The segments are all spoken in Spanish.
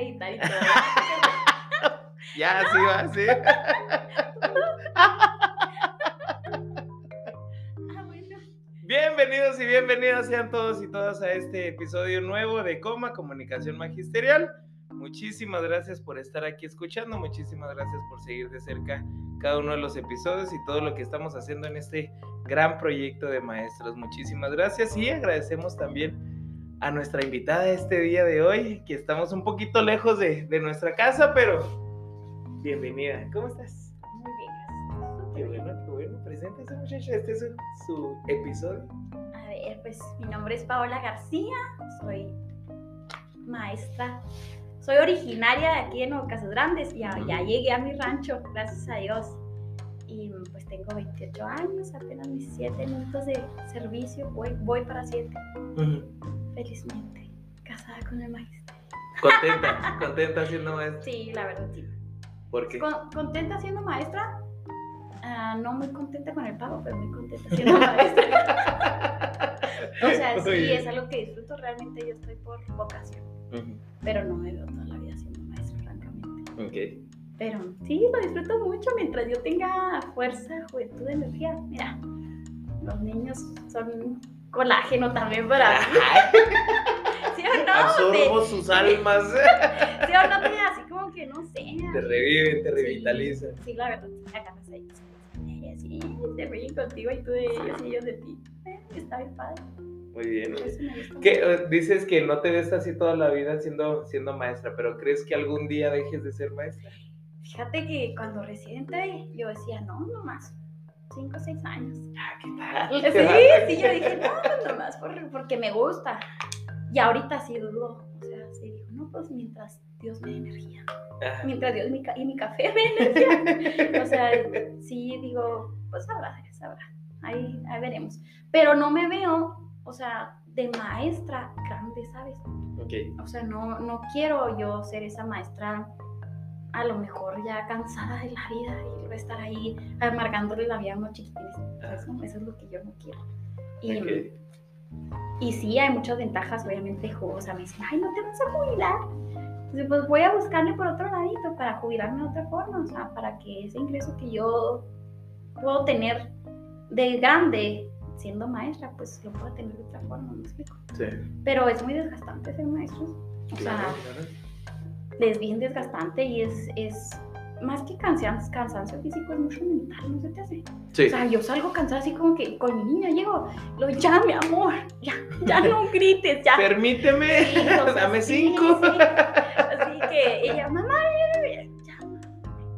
ya, sí va, sí. Bienvenidos y bienvenidas sean todos y todas a este episodio nuevo de Coma Comunicación Magisterial. Muchísimas gracias por estar aquí escuchando, muchísimas gracias por seguir de cerca cada uno de los episodios y todo lo que estamos haciendo en este gran proyecto de maestros. Muchísimas gracias y agradecemos también a nuestra invitada este día de hoy, que estamos un poquito lejos de, nuestra casa, pero bienvenida. ¿Cómo estás? Muy bien, Qué bueno, qué bueno. Preséntese, muchacha. Este es su, episodio. A ver, pues mi nombre es Paola García, soy maestra. Soy originaria de aquí de Nuevo Casas Grandes y ya, llegué a mi rancho, gracias a Dios. Y pues tengo 28 años, apenas mis 7 minutos de servicio, voy, voy para 7 felizmente casada con el magisterio. ¿Contenta? ¿Contenta siendo maestra? Sí, la verdad sí. ¿Por qué? ¿Contenta siendo maestra? Ah, no muy contenta con el pago, pero muy contenta siendo maestra. o sea, sí, es algo que disfruto. Realmente yo estoy por vocación. Pero no me veo toda la vida siendo maestra, francamente. Ok. Pero sí, lo disfruto mucho mientras yo tenga fuerza, juventud, energía. Mira, los niños son colágeno también para mí. ¿Sí o no? Absorbo sus almas. ¿Sí o no? Te, así como que no sé. Te reviven, te revitalizan. Sí, la verdad, acá no sé. Sí, se ríen contigo y tú de ellos y ellos de ti. Eh, está bien padre. Muy bien. ¿Qué, eh, dices que no te ves así toda la vida siendo, siendo maestra, pero ¿crees que algún día dejes de ser maestra? Fíjate que cuando recién entré, yo decía, no, no más 5 o 6 años. Ah, ¿qué tal? Sí, sí, yo dije, no, pues nomás porque me gusta. Y ahorita sí dudo. O sea, sí digo, no, pues mientras Dios me dé energía. Mientras Dios mi y mi café me energía. o sea, sí digo, pues sabrá, sabrá. Ahí, ahí veremos. Pero no me veo, o sea, de maestra grande, ¿sabes? Okay. O sea, no, no quiero yo ser esa maestra a lo mejor ya cansada de la vida y va a estar ahí amargándole la vida a unos chiquitines. Ah. Eso, eso, es lo que yo no quiero. Y, y sí, hay muchas ventajas, obviamente, o sea, me dicen, ay, no te vas a jubilar. Entonces, pues voy a buscarle por otro ladito para jubilarme de otra forma, o sea, para que ese ingreso que yo puedo tener de grande siendo maestra, pues lo pueda tener de otra forma, ¿me explico? Sí. Pero es muy desgastante ser maestro. O sea, es bien desgastante y es, es más que cansancio, cansancio físico, es mucho mental, ¿no se te hace? Sí. O sea, yo salgo cansada así como que con mi niña llego, lo ya, mi amor, ya, ya no grites, ya. Permíteme, dame cinco. Así que ella, mamá,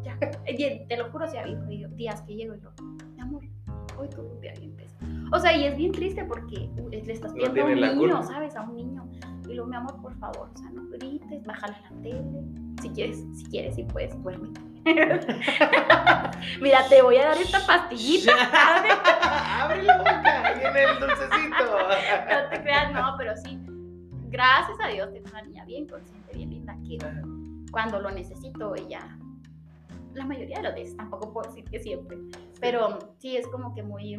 ya, ya. te lo juro, si ha habido días que llego y yo, mi amor, hoy todo un día bien pesado. O sea, y es bien triste porque le estás viendo a un niño, ¿sabes? A un niño y luego, mi amor, por favor, o sea, no grites, bájale la tele. Si quieres, si quieres, si puedes, duérmete. Mira, te voy a dar esta pastillita. Abre la boca, viene el dulcecito. no te creas, no, pero sí. Gracias a Dios, tengo una niña bien consciente, bien linda, que cuando lo necesito, ella la mayoría de las veces, tampoco puedo decir que siempre, pero sí es como que muy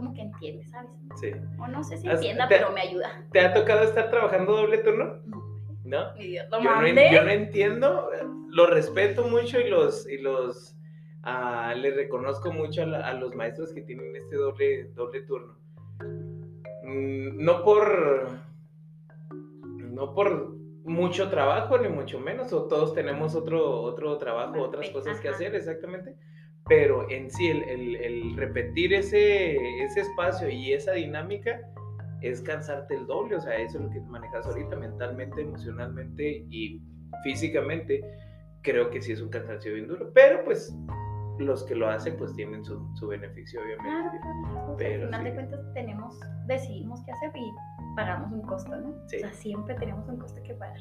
como que entiende, ¿sabes? Sí. O no sé si entienda, pero me ayuda. ¿Te ha tocado estar trabajando doble turno? No. ¿No? yo, no yo no entiendo, lo respeto mucho y los, y los ah, le reconozco mucho a, la- a los maestros que tienen este doble, doble turno. Mm, No por, no por mucho trabajo, ni mucho menos, o todos tenemos otro, otro trabajo, otras Ajá. cosas que hacer, exactamente. Pero en sí, el, el- el repetir ese, ese espacio y esa dinámica es cansarte el doble, o sea, eso es lo que manejas ahorita mentalmente, emocionalmente y físicamente. Creo que sí es un cansancio bien duro, pero pues los que lo hacen pues tienen su, su beneficio, obviamente. claro. Pero al final sí. de cuentas tenemos, decidimos qué hacer y pagamos un costo, ¿no? Sí. O sea, siempre tenemos un costo que pagar.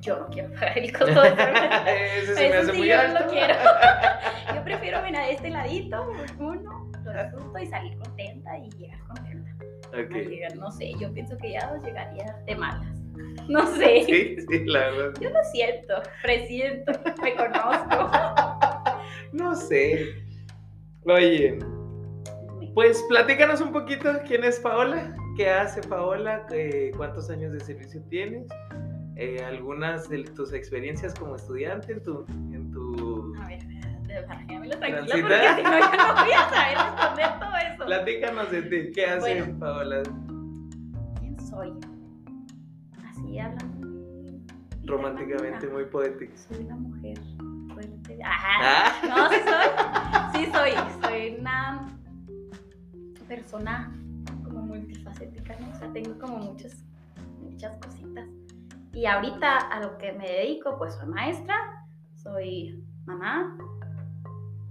Yo no quiero pagar el costo de eso. Se me hace sí, muy yo no lo quiero. Yo prefiero venir a este ladito, uno, lo disfruto y salir contenta y llegar contenta. Ok. A llegar, no sé, yo pienso que ya llegaría de malas. No sé. Sí, sí, la verdad. Yo lo siento, presiento, me conozco. No sé. Oye, pues platícanos un poquito quién es Paola, qué hace Paola, Eh, cuántos años de servicio tienes, Eh, algunas de tus experiencias como estudiante en tu... En tu... A ver, déjamelo tranquila Transita. porque si no yo no voy a saber responder todo eso. Platícanos de ti, qué hace Bueno. Paola ¿Quién soy? Así hablando románticamente, muy poética. Soy una mujer fuerte. Ajá. Ah, No, sí soy. Sí soy. Soy una persona como multifacética, ¿no? O sea, tengo como muchas, muchas cositas. Y ahorita a lo que me dedico, pues soy maestra, soy mamá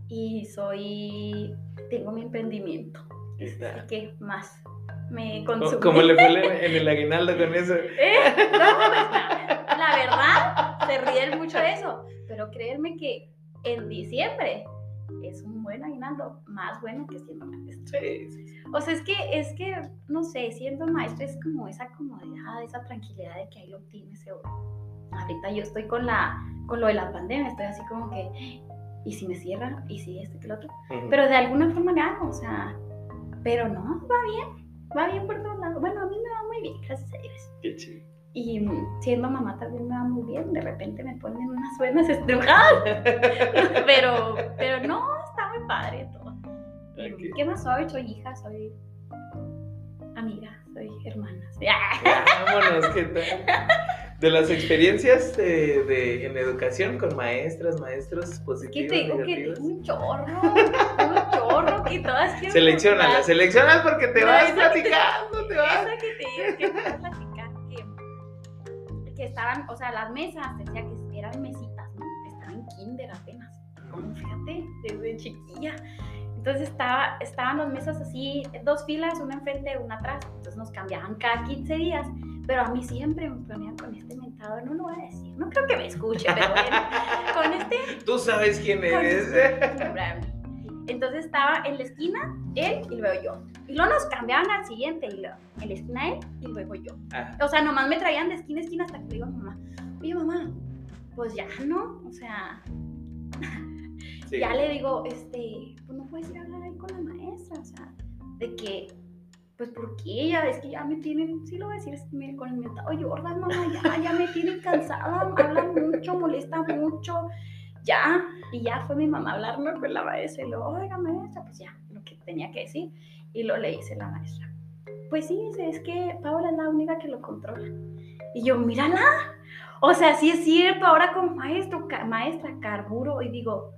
y soy, tengo mi emprendimiento. Así que más me ¿Cómo- consume. ¿Cómo le fue en el aguinaldo con eso? ¿Eh? No, pues, la, la verdad, se ríen mucho de eso. Pero créanme que en diciembre es un buen aguinaldo, más bueno que siendo maestra. Sí, sí, sí. O sea, es que, es que, no sé, siendo maestra es como esa comodidad, esa tranquilidad de que ahí lo tienes seguro. Ahorita yo estoy con la, con lo de la pandemia, estoy así como que, ¿y si me cierra? ¿Y si esto y que lo otro? Ujú. Pero de alguna forma le hago, o sea, pero no, va bien, va bien por todos lados. Bueno, a mí me va muy bien, gracias a Dios. Qué chido. Y siendo mamá también me va muy bien. De repente me ponen unas buenas estrujadas. pero, pero no, está muy padre todo. ¿Qué más soy? Soy hija, soy amiga, soy hermana. soy-. Vámonos, ¿qué tal? De las experiencias de, de- en educación con maestras, maestros Que positivos, te digo que negativos. tengo un chorro, un chorro que todas quiero Seleccionalas, contar. seleccionas porque te No, vas que te- platicando, te vas. Esa que te que que, estaban, o sea, las mesas, decía que eran mesitas, ¿no? Estaba en kinder apenas. Como fíjate, desde chiquilla. Entonces estaba, estaban las mesas así, dos filas, una enfrente, una atrás. Entonces nos cambiaban cada 15 días. Pero a mí siempre me ponían con este mentado, no lo voy a decir, no creo que me escuche, pero bueno, con este Tú sabes quién con eres. este Brownie. Entonces estaba en la esquina él y luego yo. Y luego nos cambiaban al siguiente y luego en la esquina él y luego yo. O sea, nomás me traían de esquina a esquina hasta que le digo a mamá, oye mamá, pues ya no, o sea, sí. ya le digo, este, pues no puedes ir a hablar ahí con la maestra, o sea, de que, pues porque ella, es que ya me tienen, sí lo voy a decir, con el mentado Jordan, mamá, ya, ya me tienen cansada, habla mucho, molesta mucho, ya, y ya fue mi mamá a hablarme con la maestra, y luego, oiga maestra, pues ya, lo que tenía que decir, y lo le dice la maestra, pues sí, es que Paola es la única que lo controla, y yo, mírala, o sea, sí es cierto, ahora como maestro, ca- maestra, carburo, y digo,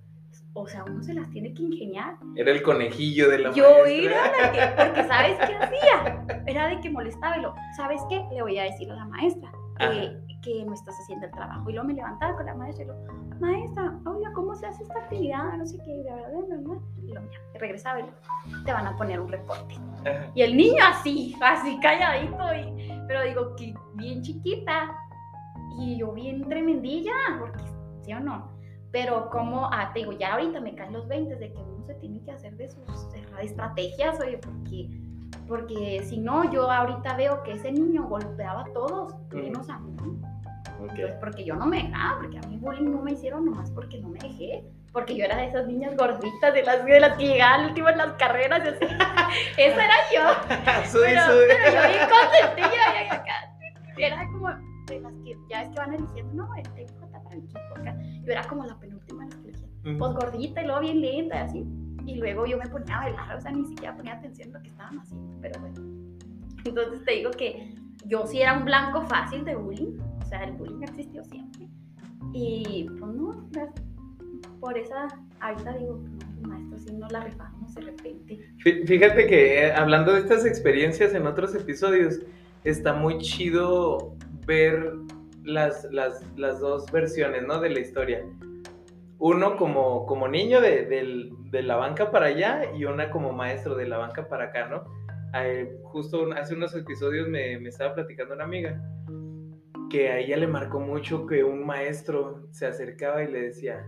o sea, uno se las tiene que ingeniar. Era el conejillo de la Yo maestra. era la que, porque ¿sabes qué hacía? Era de que molestaba y lo, ¿sabes qué? Le voy a decir a la maestra que. Que no estás haciendo el trabajo. Y luego me levantaba con la maestra y lo, maestra, oiga, ¿cómo se hace esta actividad? No sé qué, y bla, bla, bla, bla. Y luego ya, regresaba y te van a poner un reporte. Y el niño así, así calladito, y, pero digo que bien chiquita y yo bien tremendilla, porque sí o no. Pero como, ah, te digo, ya ahorita me caen los 20 de que uno se tiene que hacer de sus estrategias, oye, porque, porque si no, yo ahorita veo que ese niño golpeaba a todos, menos a mí. Ok. Pues porque yo no me dejaba, porque a mí bullying no me hicieron nomás porque no me dejé. Porque yo era de esas niñas gorditas, de las, de las que llegaban al último en las carreras y así. Esa era yo. Soy, Pero, soy. pero yo bien consentía y acá. Era como de las que ya es que van eligiendo, no, este hijo está para el equipo acá. Yo era como la penúltima de las que elegían. pues gordita y luego bien lenta y así. Y luego yo me ponía a bailar, o sea, ni siquiera ponía atención a lo que estaban haciendo, pero bueno. Entonces te digo que yo sí era un blanco fácil de bullying, sea, el bullying existió siempre. Y pues no, por esa, ahorita digo, no, maestro, si no la rifamos de repente. Fíjate que eh, hablando de estas experiencias en otros episodios, está muy chido ver las, las, las dos versiones, ¿no? De la historia. Uno como, como niño de, de, la banca para allá y una como maestro de la banca para acá, ¿no? justo hace unos episodios me, me estaba platicando una amiga que a ella le marcó mucho que un maestro se acercaba y le decía,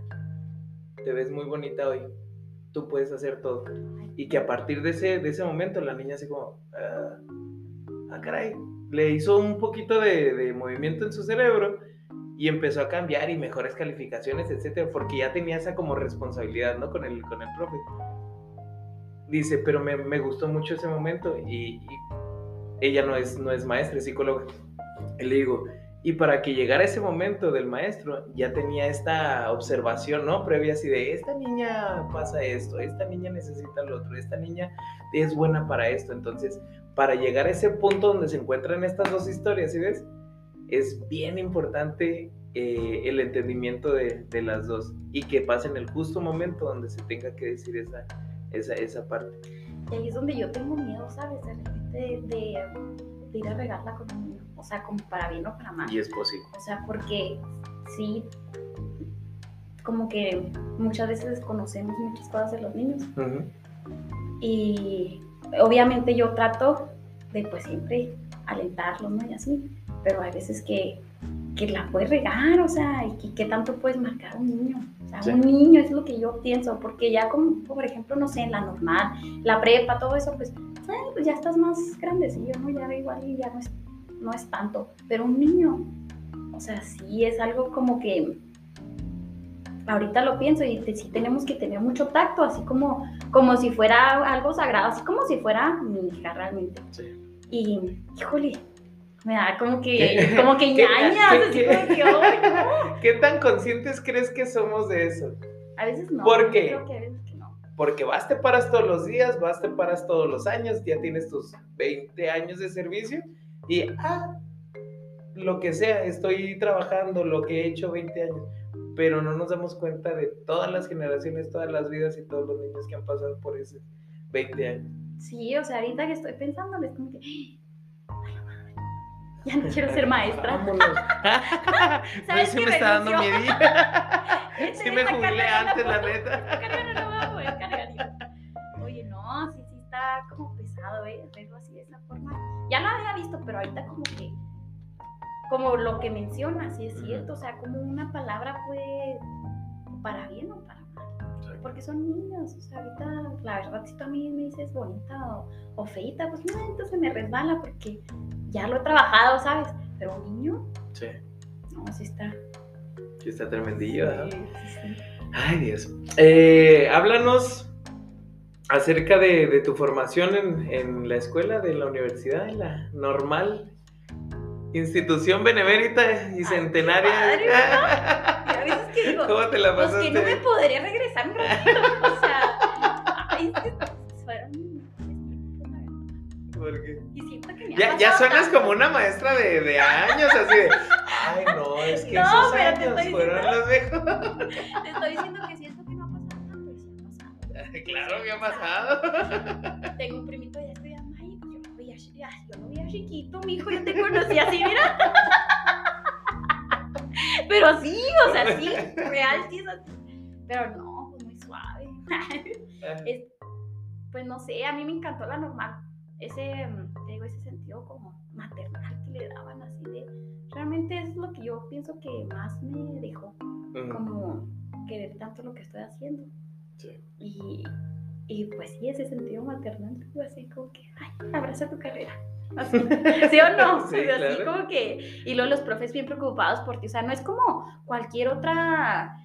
te ves muy bonita hoy, tú puedes hacer todo. Y que a partir de ese, de ese momento la niña así como, ah, ah caray, le hizo un poquito de, movimiento en su cerebro y empezó a cambiar y mejores calificaciones, etcétera, porque ya tenía esa como responsabilidad, ¿no? Con el, con el profe. Dice, pero me, me gustó mucho ese momento y, y, ella no es, no es maestra, es psicóloga. Y le digo, y para que llegara ese momento del maestro, ya tenía esta observación, ¿no? Previa así de, esta niña pasa esto, esta niña necesita lo otro, esta niña es buena para esto. Entonces, para llegar a ese punto donde se encuentran estas dos historias, ¿sí ves? Es bien importante eh, el entendimiento de, de, las dos y que pase en el justo momento donde se tenga que decir esa, esa, esa parte. Y ahí es donde yo tengo miedo, ¿sabes? De, de, de ir a regarla con un o sea, como para bien o para mal. Y es posible. O sea, porque sí, como que muchas veces desconocemos muchas cosas de los niños. Y obviamente yo trato de pues siempre alentarlos, ¿no? Y así, pero hay veces que, que la puedes regar, o sea, y qué tanto puedes marcar a un niño. O sea, un niño es lo que yo pienso, porque ya como, por ejemplo, no sé, en la normal, la prepa, todo eso, pues, pues ya estás más grandecillo, ¿no? Ya igual y ya no es no es tanto, pero un niño, o sea, sí es algo como que ahorita lo pienso y sí tenemos que tener mucho tacto, así como, como si fuera algo sagrado, así como si fuera mi hija realmente. Y, híjole, me da como que, como que ñañas, así como que, ¿Qué tan conscientes crees que somos de eso? A veces no. ¿Por qué? Creo que a veces. Porque vas, te paras todos los días, vas, te paras todos los años, ya tienes tus 20 años de servicio y, ah, lo que sea, estoy trabajando lo que he hecho 20 años, pero no nos damos cuenta de todas las generaciones, todas las vidas y todos los niños que han pasado por ese 20 años. Sí, o sea, ahorita que estoy pensando, es como que, ya no quiero ser maestra. ¿Sabes sí me está dando miedo. sí me jubilé antes, la neta. Está como pesado, ¿eh? Verlo así de esa forma ya lo había visto, pero ahorita como que, como lo que mencionas, sí es cierto, o sea, como una palabra puede, para bien o para mal, porque son niños, o sea, ahorita, la verdad, si tú a mí me dices bonita o, feita, pues no, entonces me resbala porque ya lo he trabajado, ¿sabes? Pero un niño, sí. No, sí está. Sí está tremendillo, sí, sí, Ay, Dios. Eh, háblanos acerca de, tu formación en, en, la escuela, de la universidad, en la normal institución benemérita y centenaria. Padre, ¿no? veces que digo, ¿Cómo te la pasaste? Pues que no me podría regresar un ratito, o sea, ay, es que fueron ¿Por qué? Y siento que me ya, ya suenas como una maestra de, de años, así de, ay, no, es que no, esos años fueron los mejores. Te estoy diciendo que siento claro, me ha pasado. Tengo un primito ya estoy ay, yo lo veía, yo lo veía chiquito, mi hijo, yo te conocí así, mira. Pero sí, o sea, sí, real, sí es así. Pero no, pues muy suave. pues no sé, a mí me encantó la normal. Ese, te digo, ese sentido como maternal que le daban así de. Realmente es lo que yo pienso que más me dejó. Como querer tanto lo que estoy haciendo. Y, y pues sí, ese sentido maternal, así como que, ay, abraza tu carrera. ¿Sí o no? Sí, así como que, y luego los profes bien preocupados por ti, o sea, no es como cualquier otra,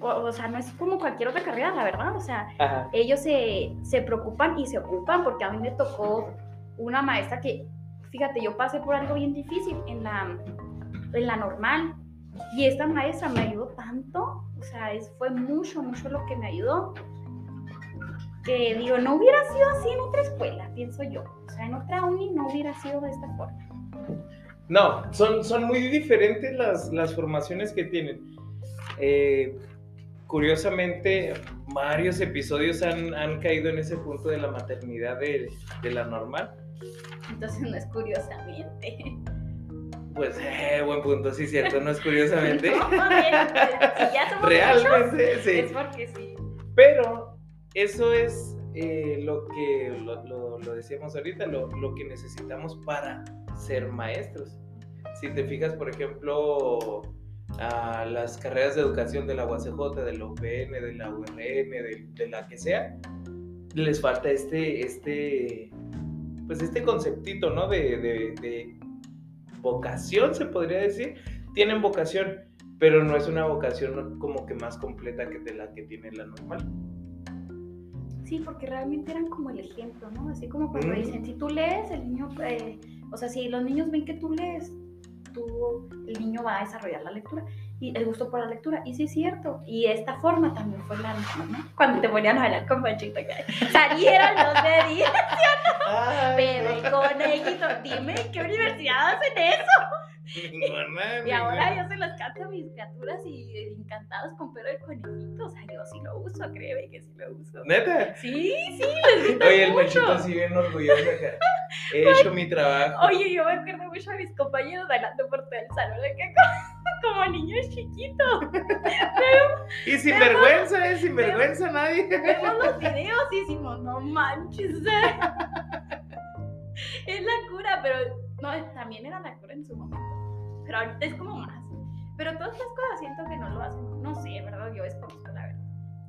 o, sea, no es como cualquier otra carrera, la verdad, o sea, ellos se, se preocupan y se ocupan, porque a mí me tocó una maestra que, fíjate, yo pasé por algo bien difícil en la, en la normal, Y esta maestra me ayudó tanto, o sea, es, fue mucho, mucho lo que me ayudó, que digo, no hubiera sido así en otra escuela, pienso yo. O sea, en otra uni no hubiera sido de esta forma. No, son, son muy diferentes las, las formaciones que tienen. Eh, curiosamente, varios episodios han, han, caído en ese punto de la maternidad de, de la normal. Entonces no es curiosamente. Pues, eh, buen punto, sí, cierto, no es curiosamente. No, si ya somos Realmente, muchos, sí. Es porque sí. Pero eso es eh, lo que, lo, lo- lo decíamos ahorita, lo, lo que necesitamos para ser maestros. Si te fijas, por ejemplo, a las carreras de educación de la UACJ, de la UPN, de la URN, de, de la que sea, les falta este, este, pues este conceptito, ¿no? De, de- de vocación, se podría decir. Tienen vocación, pero no es una vocación como que más completa que de la que tiene la normal. Sí, porque realmente eran como el ejemplo, ¿no? Así como cuando Mm. dicen, si tú lees, el niño, eh, o sea, si los niños ven que tú lees, tú, el niño va a desarrollar la lectura y el gusto por la lectura. Y sí es cierto. Y esta forma también fue la misma, ¿no? Cuando te ponían a hablar con Panchito, que salieron los deditos, Pedro y conejito. Dime, ¿en qué universidad hacen eso? Y ahora yo se los canto a mis criaturas y encantados con Pedro y conejito. O sea, yo sí lo uso, créeme que sí lo uso. ¿Neta? Sí, sí, les gusta Oye, el machito así bien orgulloso acá. He hecho mi trabajo. Oye, yo me acuerdo mucho a mis compañeros bailando por todo el salón, de que como, niños chiquitos. Y sin vergüenza, ¿eh? Sin vergüenza nadie. Vemos los videos y decimos, no manches. eh". Es la cura, pero no, también era la cura en su momento. Pero ahorita es como más. Pero todas estas cosas siento que no lo hacen. No sé, ¿verdad? Yo desconozco la verdad.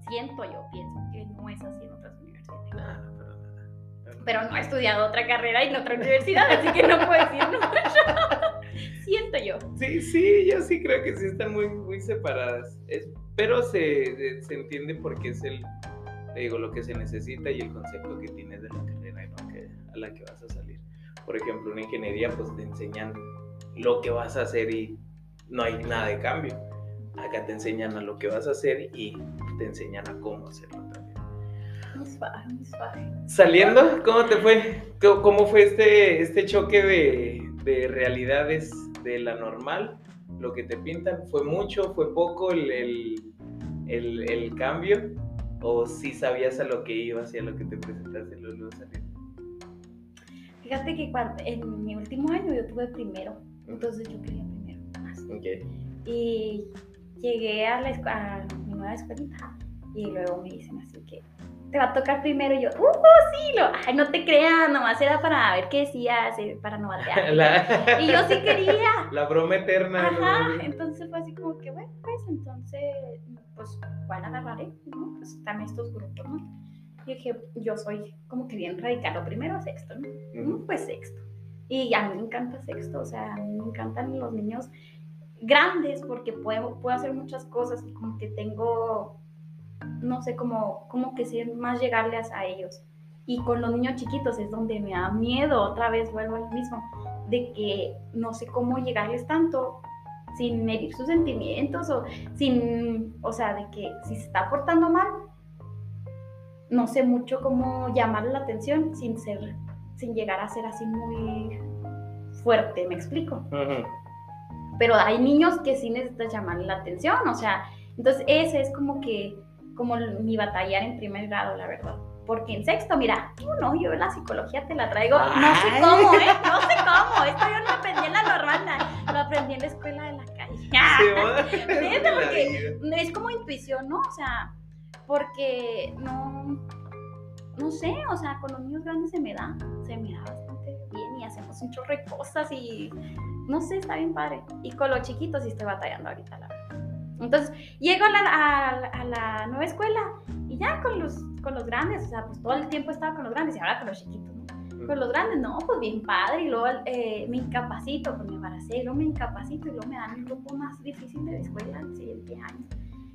Siento yo, pienso que no es así en otras universidades. Nada, pero nada. Pero no he estudiado otra carrera en otra universidad, así que no puedo decir mucho. Siento yo. Sí, sí, yo sí creo que sí están muy, muy separadas. Es- pero se, se entiende porque es el, te digo, lo que se necesita y el concepto que tienes de la carrera ¿no? que, a la que vas a salir. Por ejemplo, una ingeniería, pues te enseñan lo que vas a hacer y no hay nada de cambio. Acá te enseñan a lo que vas a hacer y te enseñan a cómo hacerlo también. Muy suave, muy suave. Saliendo, ¿cómo te fue? ¿Cómo- ¿Cómo fue este, este choque de, de realidades de la normal? Lo que te pintan, ¿fue mucho, fue poco el, el, el- el cambio? ¿O sí sabías a lo que ibas y a lo que te presentaste luego, saliendo? Fíjate que en mi último año yo tuve primero, entonces yo quería primero más. Ok. Y llegué a, la a mi nueva escuelita y luego me dicen así que te va a tocar primero y yo, ¡uh, sí! Lo, Ay, no te creas, nomás era para ver qué decías, eh, para no batear. La, Y yo sí quería. la broma eterna. Ajá, ¿no? entonces fue así como que, bueno, pues entonces, pues, ¿cuál agarraré? ¿no? Pues están estos grupos, ¿no? Y dije, yo soy como que bien radical, lo primero sexto, ¿no? Pues sexto. Y a mí me encanta sexto, o sea, a mí me encantan los niños grandes porque puedo, puedo hacer muchas cosas y como que tengo, no sé, como, como que sé más llegarles a ellos. Y con los niños chiquitos es donde me da miedo, otra vez vuelvo al mismo, de que no sé cómo llegarles tanto sin medir sus sentimientos o sin, o sea, de que si se está portando mal, no sé mucho cómo llamarle la atención sin ser, sin llegar a ser así muy fuerte, ¿me explico? Ujú. Pero hay niños que sí necesitas llamarle la atención, o sea, entonces ese es como que, como mi batallar en primer grado, la verdad. Porque en sexto, mira, tú no, yo la psicología te la traigo, no sé cómo, ¿eh? No sé cómo, esto yo no aprendí en la normal, lo aprendí en la escuela de la calle. Porque es como intuición, ¿no? O sea, porque no, no sé, o sea, con los niños grandes se me da, se me da bastante bien y hacemos un chorro de cosas y no sé, está bien padre. Y con los chiquitos sí estoy batallando ahorita, la verdad. Entonces, llego a la, a la- a la nueva escuela y ya con los, con los grandes, o sea, pues todo el tiempo estaba con los grandes y ahora con los chiquitos, ¿no? Con los grandes, no, pues bien padre. Y luego eh, me incapacito, pues me embaracé, y luego me incapacito y luego me dan el grupo más difícil de la escuela el siguiente año.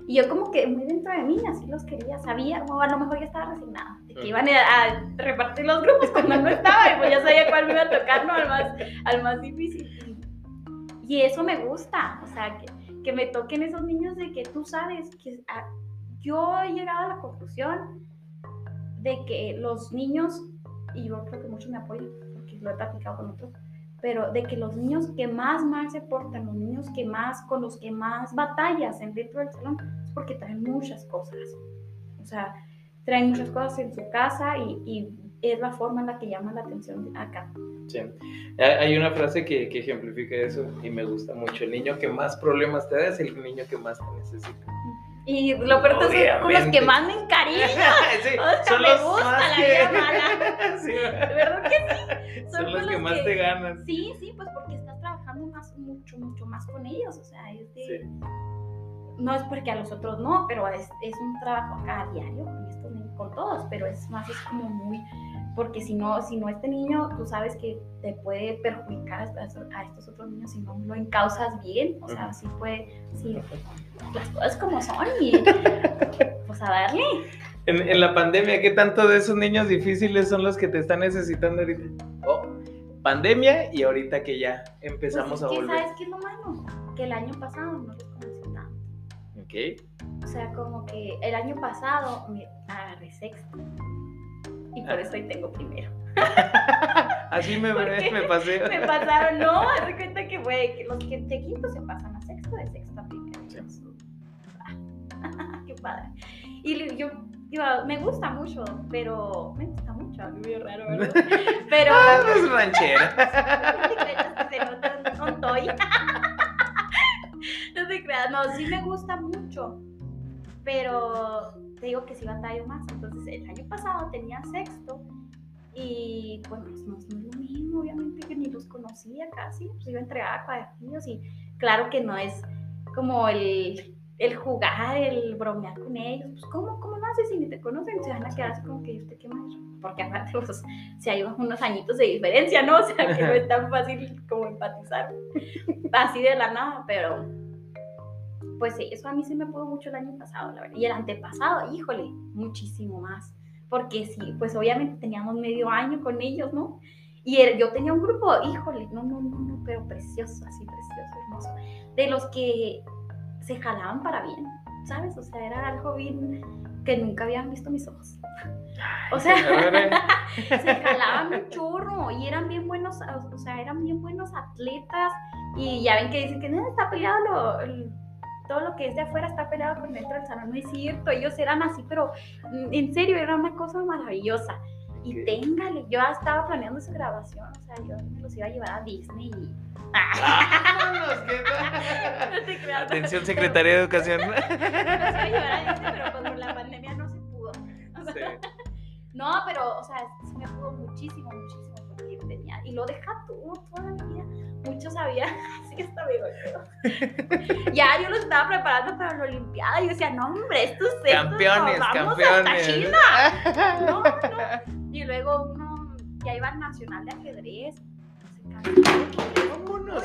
Y yo como que muy dentro de mí, así los quería, sabía, o a lo mejor ya estaba resignada, de que iban a, a repartir los grupos cuando no estaba, y pues ya sabía cuál me iba a tocar, ¿no? Al más, al más difícil. Y eso me gusta, o sea, que, que me toquen esos niños de que tú sabes que ah, yo he llegado a la conclusión de que los niños, y yo creo que muchos me apoyan, porque lo he platicado con otros, pero de que los niños que más mal se portan, los niños que más, con los que más batallas en dentro del salón, es porque traen muchas cosas. O sea, traen muchas cosas en su casa y, y es la forma en la que llama la atención acá. Sí. Hay una frase que, que, ejemplifica eso y me gusta mucho. El niño que más problemas te da es el niño que más te necesita. Y lo peor es con los que más me encariño. sí, o sea, me gusta la vida mala. sí, ¿Verdad que sí? Son, son los, que más te ganan. Sí, sí, pues porque estás trabajando más, mucho, mucho más con ellos. O sea, es de... Sí. No es porque a los otros no, pero es, es un trabajo acá a diario con estos con todos, pero es más, es como muy porque si no, si no este niño, tú sabes que te puede perjudicar a, estos otros niños si no lo encausas bien, o sea, sí puede, sí, las cosas como son y pues a darle. En, en, la pandemia, ¿qué tanto de esos niños difíciles son los que te están necesitando ahorita? Oh, pandemia y ahorita que ya empezamos pues a volver. ¿Sabes qué es lo malo? Que el año pasado no los conocí tanto. Ok. O sea, como que el año pasado me agarré sexto y por eso hoy tengo primero. Así me, me pasé. Me pasaron, no, haz cuenta que fue que los que de quinto se pasan a sexto, de sexto a primero. Qué padre. Y yo, yo, me gusta mucho, pero me gusta mucho, muy raro, ¿verdad? Pero. Ah, es ranchera. no se estoy. no te creas, no, sí me gusta mucho, pero te digo que sí batallo más. Entonces, el año pasado tenía sexto y pues, no, es lo mismo, obviamente, que ni los conocía casi. Pues iba a entregar cuadernillos y claro que no es como el, el jugar, el bromear con ellos. Pues, ¿cómo, cómo lo haces si ni te conocen? Se van a quedar así como que, ¿usted qué maestro? Porque aparte, pues, si hay unos añitos de diferencia, ¿no? O sea, que no es tan fácil como empatizar así de la nada, pero pues eso a mí se me pudo mucho el año pasado, la verdad. Y el antepasado, híjole, muchísimo más. Porque sí, pues obviamente teníamos medio año con ellos, ¿no? Y yo tenía un grupo, híjole, no, no, no, no, pero precioso, así precioso, hermoso. De los que se jalaban para bien, ¿sabes? O sea, era algo bien que nunca habían visto mis ojos. O sea, se jalaban un churro y eran bien buenos, o sea, eran bien buenos atletas. Y ya ven que dicen que no está peleado lo, todo lo que es de afuera está peleado con dentro del salón. No es cierto, ellos eran así, pero mm, en serio, era una cosa maravillosa. Y téngale, yo estaba planeando esa grabación, o sea, yo me los iba a llevar a Disney y... Atención, Secretaría de Educación. los iba a llevar a Disney, pero pues por la pandemia no se pudo. Sí. No, pero, o sea, sí me pudo muchísimo, muchísimo, porque tenía... Y lo deja tú toda la vida muchos sabían, sí está bien, ya yo los estaba preparando para la Olimpiada y yo decía, no hombre, estos campeones, vamos campeones. hasta China. No, no. Y luego uno ya iba al Nacional de Ajedrez. Vámonos,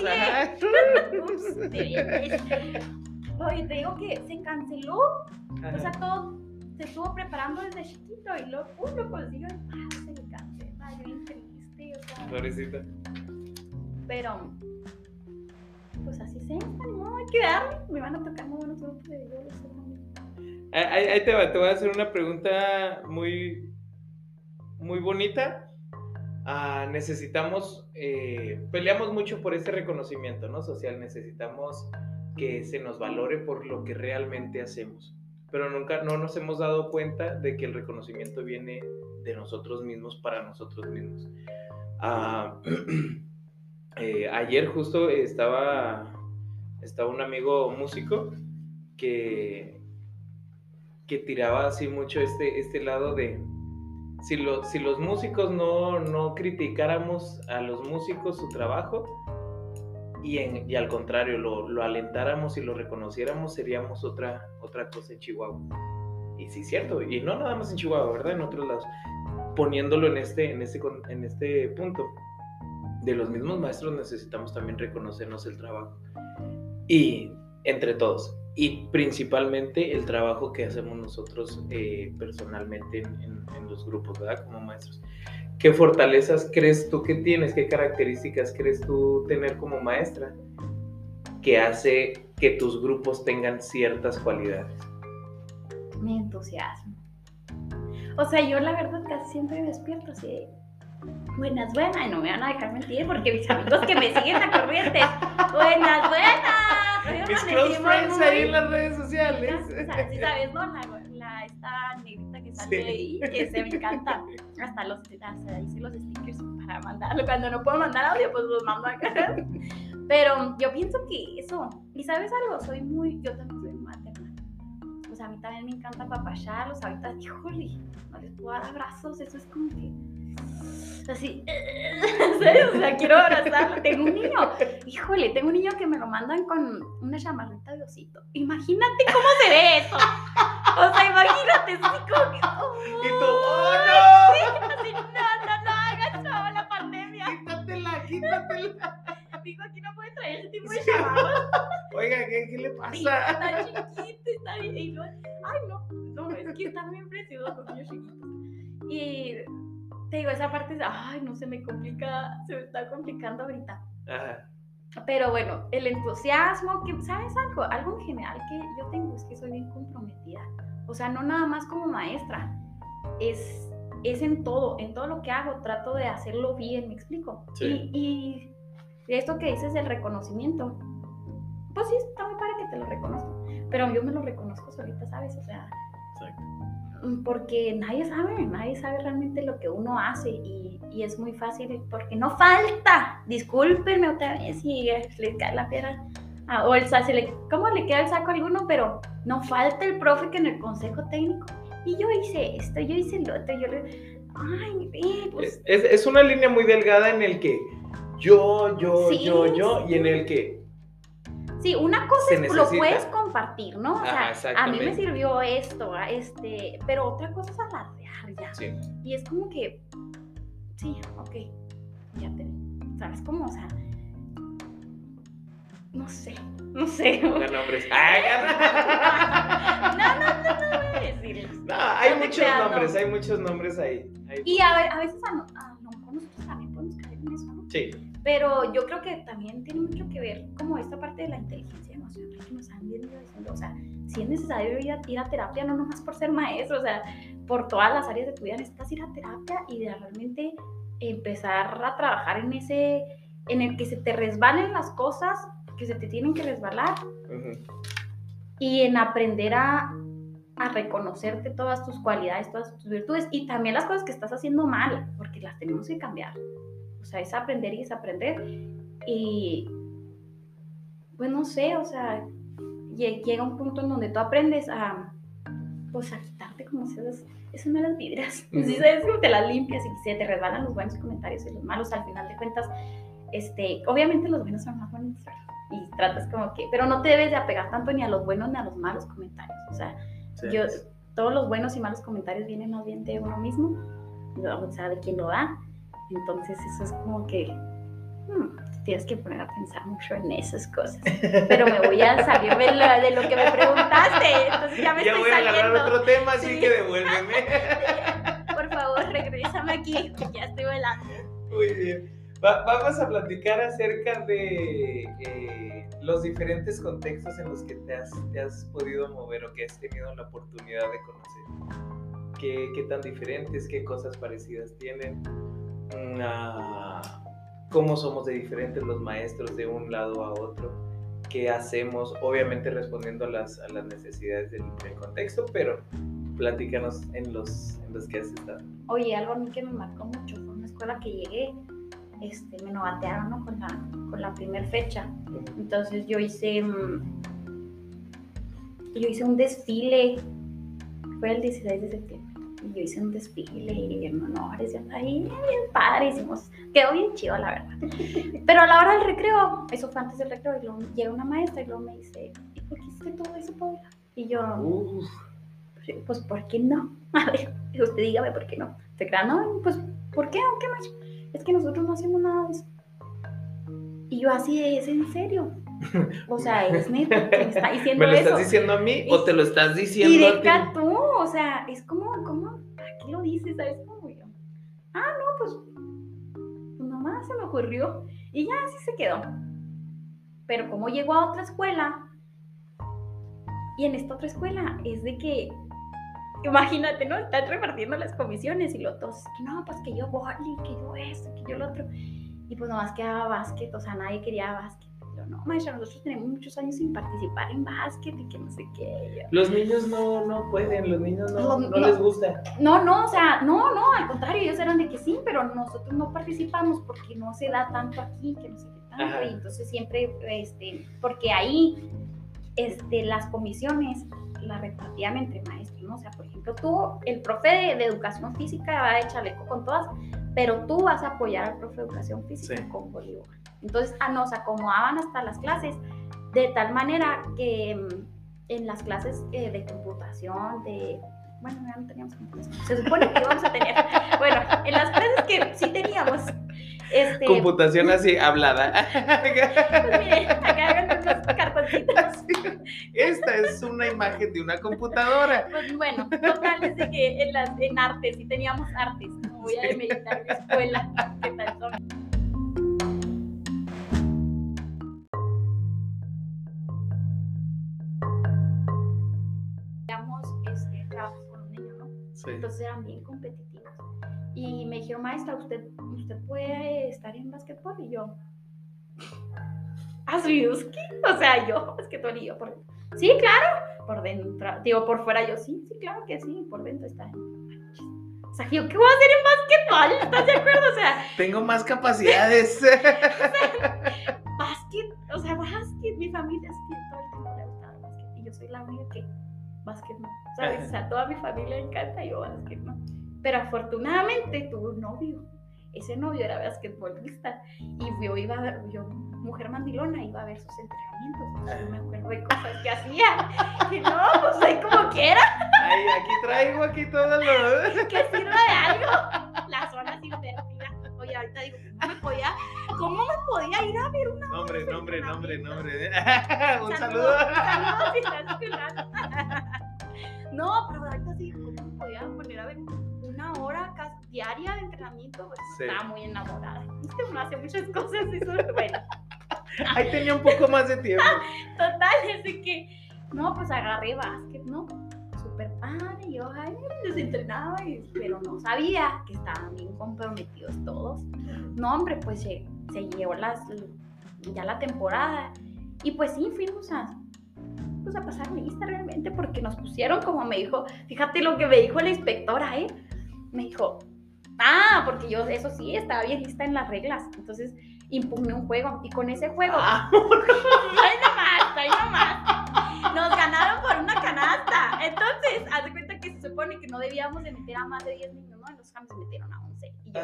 Oye, te digo que se canceló. O sea, todo se estuvo preparando desde chiquito y luego uno consiguió el pase y cancela. Yo bien triste. O sea, pero, pues así se no hay que darle. Me van a tocar muy buenos grupos de. Ahí, ahí te, va, te voy a hacer una pregunta muy, muy bonita. Ah, necesitamos, eh, peleamos mucho por ese reconocimiento ¿no? social, necesitamos que se nos valore por lo que realmente hacemos, pero nunca no nos hemos dado cuenta de que el reconocimiento viene de nosotros mismos para nosotros mismos. Ah, Eh, ayer justo estaba, estaba un amigo músico que, que tiraba así mucho este, este lado de, si, si los músicos no, no, criticáramos a los músicos su trabajo y, en, y al contrario lo, lo, alentáramos y lo reconociéramos, seríamos otra, otra cosa en Chihuahua. Y sí, cierto, y no nada más en Chihuahua, ¿verdad? En otros lados, poniéndolo en este, en este, en este punto de los mismos maestros necesitamos también reconocernos el trabajo. Y entre todos. Y principalmente el trabajo que hacemos nosotros eh, personalmente en, los grupos, ¿verdad? Como maestros. ¿Qué fortalezas crees tú que tienes? ¿Qué características crees tú tener como maestra que hace que tus grupos tengan ciertas cualidades? Mi entusiasmo. O sea, yo la verdad casi siempre me despierto así buenas, buenas, y no me van a dejar mentir porque mis amigos que me siguen la corriente, buenas, buenas. Mis close friends ahí en las redes sociales. Sí sabes, ¿no? La, la esta negrita que sale Sí. ahí, que se me encanta. Hasta los, hasta hice los stickers para mandarlo. Cuando no puedo mandar audio, pues los mando acá. Pero yo pienso que eso, y sabes algo, soy muy, yo también soy materna. O sea, a mí también me encanta papacharlos. Ahorita, híjole, no les puedo dar abrazos, eso es como que. Así, ¿sabes? O sea, quiero abrazarlo. Tengo un niño, híjole, tengo un niño que me lo mandan con una chamarrita de osito. Imagínate cómo se ve eso. O sea, imagínate, así como que. Y tú, ¡oh no! Así, no, no, no hagas eso, la pandemia. Quítatela, quítatela. Digo, aquí no puede traer ese tipo de chamarras. Oiga, ¿qué, qué le Sí, pasa? Está chiquito, está bien. Y yo, ay, no, no, es que están bien preciosos los niños chiquitos. Y te digo, esa parte, ay, no se me complica, se me está complicando ahorita. Ajá. Pero bueno, el entusiasmo, que, ¿sabes algo? Algo en general que yo tengo es que soy bien comprometida. O sea, no nada más como maestra, es, es en todo, en todo lo que hago, trato de hacerlo bien, ¿me explico? Sí. Y, y esto que dices del reconocimiento, pues sí, está muy padre que te lo reconozco, pero yo me lo reconozco solita, ¿sabes? O sea, porque nadie sabe, nadie sabe realmente lo que uno hace y, y es muy fácil porque no falta, discúlpenme otra vez si les cae la piedra ah, o el sa- se le, ¿cómo le queda el saco a alguno? Pero no falta el profe que en el consejo técnico y yo hice esto, yo hice lo otro, yo le, ay, eh, pues Es, una línea muy delgada en el que yo, yo, Sí, yo, yo, y en el que Sí, una cosa Se es lo necesita. puedes compartir, ¿no? O sea, a mí me sirvió esto, a este, pero otra cosa es alardear ya. Sí. Y es como que, sí, ok, ya te, ¿sabes cómo? O sea, no sé, no sé. no, Pongan nombres. ¡Ay, gana! no, no, no voy a decirlos. No, hay No muchos creas, no. nombres, hay muchos nombres ahí. Hay- Y a, ve- a veces a, no- a lo mejor nosotros también podemos caer en eso, ¿no? Sí, Pero yo creo que también tiene mucho que ver como esta parte de la inteligencia emocional que nos han venido diciendo. O sea, si es necesario ir a, ir a terapia, no nomás por ser maestro, o sea, por todas las áreas de tu vida necesitas ir a terapia y de realmente empezar a trabajar en ese, en el que se te resbalen las cosas que se te tienen que resbalar ujú, y en aprender a, a reconocerte todas tus cualidades, todas tus virtudes y también las cosas que estás haciendo mal, porque las tenemos que cambiar. O sea, es aprender y desaprender. Y, pues no sé, o sea, lle- llega un punto en donde tú aprendes a, pues a quitarte como esas, esas malas vibras. Ujú. ¿Sí sabes? Como te las limpias y se te resbalan los buenos comentarios y los malos al final de cuentas. Este, obviamente los buenos son más bonitos, y tratas como que, pero no te debes de apegar tanto ni a los buenos ni a los malos comentarios. O sea, sí. yo, todos los buenos y malos comentarios vienen más bien de uno mismo, o sea, de quien lo da. Entonces eso es como que hmm, tienes que poner a pensar mucho en esas cosas. Pero me voy a salir de lo, que me preguntaste, entonces ya me ya estoy voy a agarrar saliendo. otro tema, así Sí. que devuélveme. Por favor, regrésame aquí, que ya estoy volando. Muy bien. Va- vamos a platicar acerca de eh, los diferentes contextos en los que te has, te has podido mover o que has tenido la oportunidad de conocer. ¿Qué, qué tan diferentes, qué cosas parecidas tienen? ¿Cómo somos de diferentes los maestros de un lado a otro? ¿Qué hacemos? Obviamente respondiendo a las, a las necesidades del, del contexto, pero platícanos en los, en los que has estado. Oye, algo a mí que me marcó mucho fue una escuela que llegué, este, me novatearon ¿no? con la, con la primera fecha. Entonces yo hice, mm, yo hice un desfile, fue el 16 de septiembre, y yo hice un desfile en honores, y ahí bien padre, hicimos, quedó bien chido la verdad. Pero a la hora del recreo, eso fue antes del recreo, y luego llega una maestra y luego me dice, ¿y por qué hiciste todo eso, Paula? Y yo, Uf. Pues, ¿por qué no? A ver, usted dígame por qué no. ¿Se crean? No, pues, ¿por qué? ¿O qué más? Es que nosotros no hacemos nada de eso. Y yo así, ¿es en serio? O sea, es neta que me está diciendo ¿Me lo eso. estás diciendo a mí o te lo estás diciendo a ti? tú, o sea, es como, ¿cómo? ¿Para qué lo dices? ¿Sabes cómo yo? Ah, no, pues, pues nomás se me ocurrió. Y ya así se quedó. Pero como llegó a otra escuela, Y en esta otra escuela es de que, imagínate, ¿no? Están repartiendo las comisiones y los dos, que no, pues que yo voy, que yo esto, que yo lo otro. Y pues nomás quedaba básquet, o sea, nadie quería básquet. No, maestra, nosotros tenemos muchos años sin participar en básquet y que no sé qué. Los niños no, no pueden, los niños no, No, no no. les gusta. No, no, o sea, no, no, al contrario, ellos eran de que sí, pero nosotros no participamos porque no se da tanto aquí, que no sé qué tanto. Ajá. Y entonces siempre, este, porque ahí, este, las comisiones las repartían entre maestros, ¿no? O sea, por ejemplo, tú, el profe de, de educación física va de chaleco con todas, pero tú vas a apoyar al profe de educación física Sí. con voleibol. Entonces, ah, nos acomodaban hasta las clases de tal manera que mm, en las clases eh, de computación, de... Bueno, ya no teníamos computación. Se supone que íbamos a tener. Bueno, en las clases que sí teníamos, este... Computación así, hablada. Pues miren, acá hagan unos cartoncitos. Esta es una imagen de una computadora. Pues bueno, total, es de que en, las, en artes, sí teníamos artes. Voy a Sí. demeritar mi escuela. ¿Qué tal son? Sí. Entonces eran bien competitivos. Y me dijeron, maestra, ¿usted, usted puede estar en básquetbol? Y yo, ¿Asriuski? O sea, yo, básquetbol y yo, por... sí, claro, por dentro, digo, por fuera yo, sí, sí, claro que sí, por dentro está. O sea, yo, ¿qué voy a hacer en básquetbol? ¿Estás de acuerdo? O sea, Tengo más capacidades. básquet, o sea, básquet, mi familia es que todo el tiempo le gustaba el básquet y yo soy la única que básquet no, ¿sabes? O sea, toda mi familia le encanta y yo básquet no. Pero afortunadamente tuve un novio. Ese novio era basquetbolista y yo iba a ver, yo, mujer mandilona, iba a ver sus entrenamientos. Entonces, me acuerdo de cosas que hacía. Que no, pues ahí como quiera, Ay, aquí traigo aquí todo lo. que sirva de algo. Las zonas invertidas. Ahorita digo, ¿cómo me podía, cómo me podía ir a ver una Nombre, nombre, nombre, nombre. Un saludo. saludos si estás escuchando. No, pero ahorita sí, ¿cómo me podía poner a ver una hora casi diaria de entrenamiento? Pues Sí. estaba muy enamorada. Uno hace muchas cosas y bueno, Ahí tenía un poco más de tiempo. total, es de que, no, pues agarré básquet, ¿no? Súper padre, y yo, ay, les entrenaba, y- pero no sabía que estaban bien comprometidos todos. No, hombre, pues se, se llevó las, ya la temporada. Y pues sí, fuimos a, pues a pasar lista realmente, porque nos pusieron, como me dijo, fíjate lo que me dijo la inspectora, ¿eh? Me dijo, ah, porque yo, eso sí, estaba bien lista en las reglas. Entonces impugné un juego, y con ese juego, Ah, ahí nomás, ahí nomás. No de meter a más de 10 niños, ¿no? En los cambios metieron a 11. Y yo,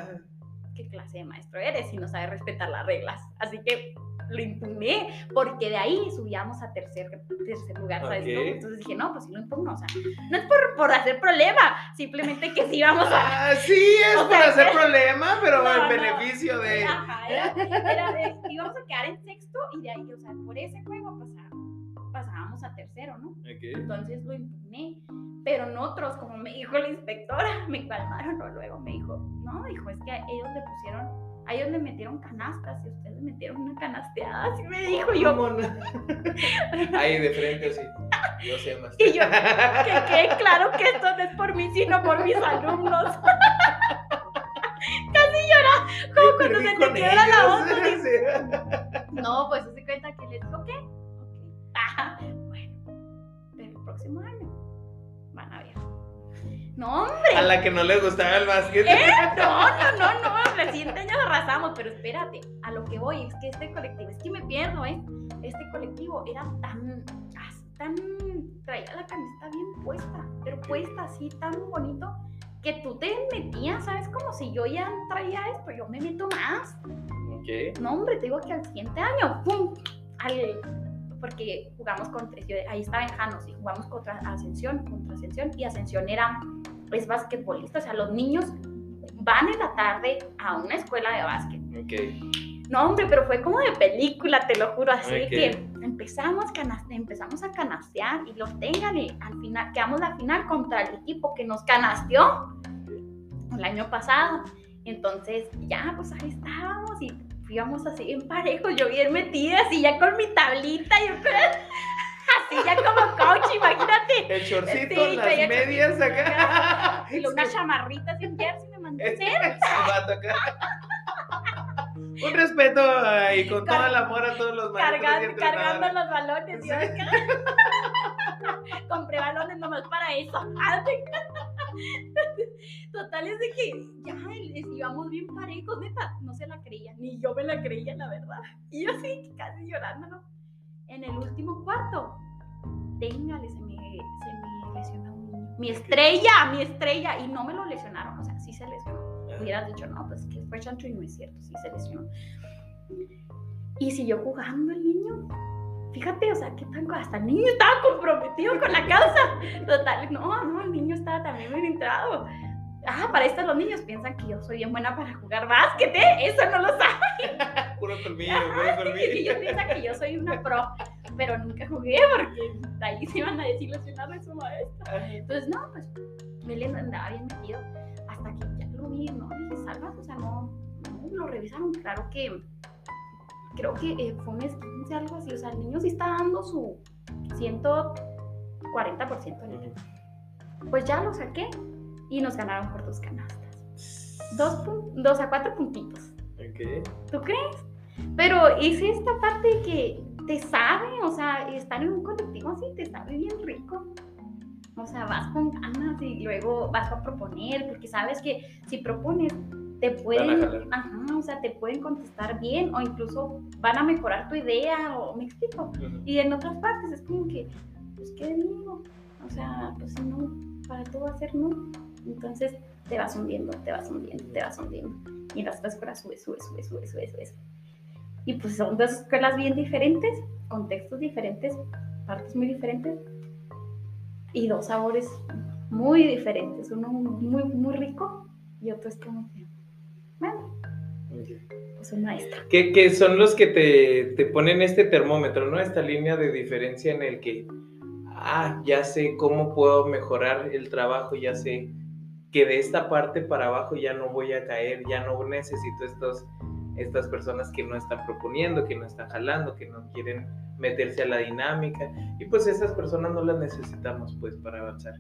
¿qué clase de maestro eres si no sabes respetar las reglas? Así que lo impugné, porque de ahí subíamos a tercer, tercer lugar, ¿sabes? Cómo? Entonces dije, no, pues sí lo impugno, o sea, no es por, por hacer problema, simplemente que sí íbamos a... Ah, sí, es O por sea, hacer problema, pero No, en no. beneficio de. Ajá, era, era de, íbamos a quedar en sexto y de ahí, o sea, por ese juego pasá- a tercero, ¿no? Entonces lo impugné. Pero nosotros, como me dijo la inspectora, me calmaron ¿no? luego. Me dijo, no, dijo, es que a ellos le pusieron, a ellos le metieron canastas y ustedes le metieron una canasteada. Así me dijo yo. Ahí de frente, sí. Yo sé más. Y yo, que quede claro que esto no es por mí, sino por mis alumnos. Casi llora, como cuando se te quiebra la voz. así. No, pues próximo año van a ver. No, hombre. A la que no le gustaba el básquet. ¿Eh? No, no, no, no, el siguiente año arrasamos, pero espérate, a lo que voy es que este colectivo, es que me pierdo, ¿eh? Este colectivo era tan, tan, traía la camiseta bien puesta, pero puesta así, tan bonito, que tú te metías, ¿sabes? Como si yo ya traía esto, yo me meto más. Ok. No, hombre, te digo que al siguiente año, ¡pum! Al, porque jugamos contra, ahí estaba en Janos y jugamos contra Ascensión, contra Ascensión, y Ascensión era, es basquetbolista, o sea, los niños van en la tarde a una escuela de básquet. Ok. No, hombre, pero fue como de película, te lo juro, así de Ok. que empezamos, canaste, empezamos a canastear y los tengan y al final, quedamos la final contra el equipo que nos canasteó el año pasado. Entonces, ya, pues ahí estábamos y íbamos así en parejo, yo bien metida, así ya con mi tablita, yo así ya como coach, el shortcito, Sí, las medias acá. Y una chamarrita sin jersey me mandó a Un respeto y con todo el amor a todos los maestros. Cargando, los balones. acá. Compré balones nomás para eso. Total es de que ya les íbamos bien parejos, neta. No se la creía, ni yo me la creía, la verdad. Y yo así, casi llorando, ¿no? En el último cuarto, téngale, se me, se me lesionó un niño. Mi estrella, mi estrella. Y no me lo lesionaron, o sea, sí se lesionó. Hubieras dicho, no, pues que fue chancho y no es cierto, sí se lesionó. Y siguió jugando el niño. Fíjate, o sea, qué tan hasta el niño estaba comprometido con la causa. Total, no, no, el niño estaba también bien entrado. Ah, para esto los niños piensan que yo soy bien buena para jugar básquet, ¿eh? Eso no lo saben. Puro colmillo, puro Y colmillo. ellos piensan que yo soy una pro, pero nunca jugué porque ahí se iban a decir lesionar de su maestra. Entonces, no, pues, me le andaba bien metido hasta que ya ¿no? Dije, salvas, o sea, no, no, lo revisaron, claro que, creo que eh, fue un esguince, algo así, o sea, el niño sí está dando su 140% ahorita. Pues ya lo saqué y nos ganaron por dos canastas. Dos, dos a cuatro puntitos. Ok. ¿Tú crees? Pero es esta parte que te sabe, o sea, estar en un colectivo así te sabe bien rico. O sea, vas con ganas y luego vas a proponer, porque sabes que si propones, te pueden, ajá, o sea, te pueden contestar bien o incluso van a mejorar tu idea, o me explico. Ujú. Y en otras partes es como que, pues, ¿qué digo? O sea, pues si no, para todo ser no. Entonces te vas hundiendo, te vas hundiendo, te vas hundiendo. Y las otras escuelas sube, sube, sube, sube, sube. sube. Y pues son dos escuelas bien diferentes, contextos diferentes, partes muy diferentes y dos sabores muy diferentes. Uno muy, muy rico y otro es como que, bueno, pues un maestro. Que, que son los que te, te ponen este termómetro, ¿no? Esta línea de diferencia en el que, ah, ya sé cómo puedo mejorar el trabajo, ya sé que de esta parte para abajo ya no voy a caer, ya no necesito estos, estas personas que no están proponiendo, que no están jalando, que no quieren meterse a la dinámica. Y pues esas personas no las necesitamos pues para avanzar.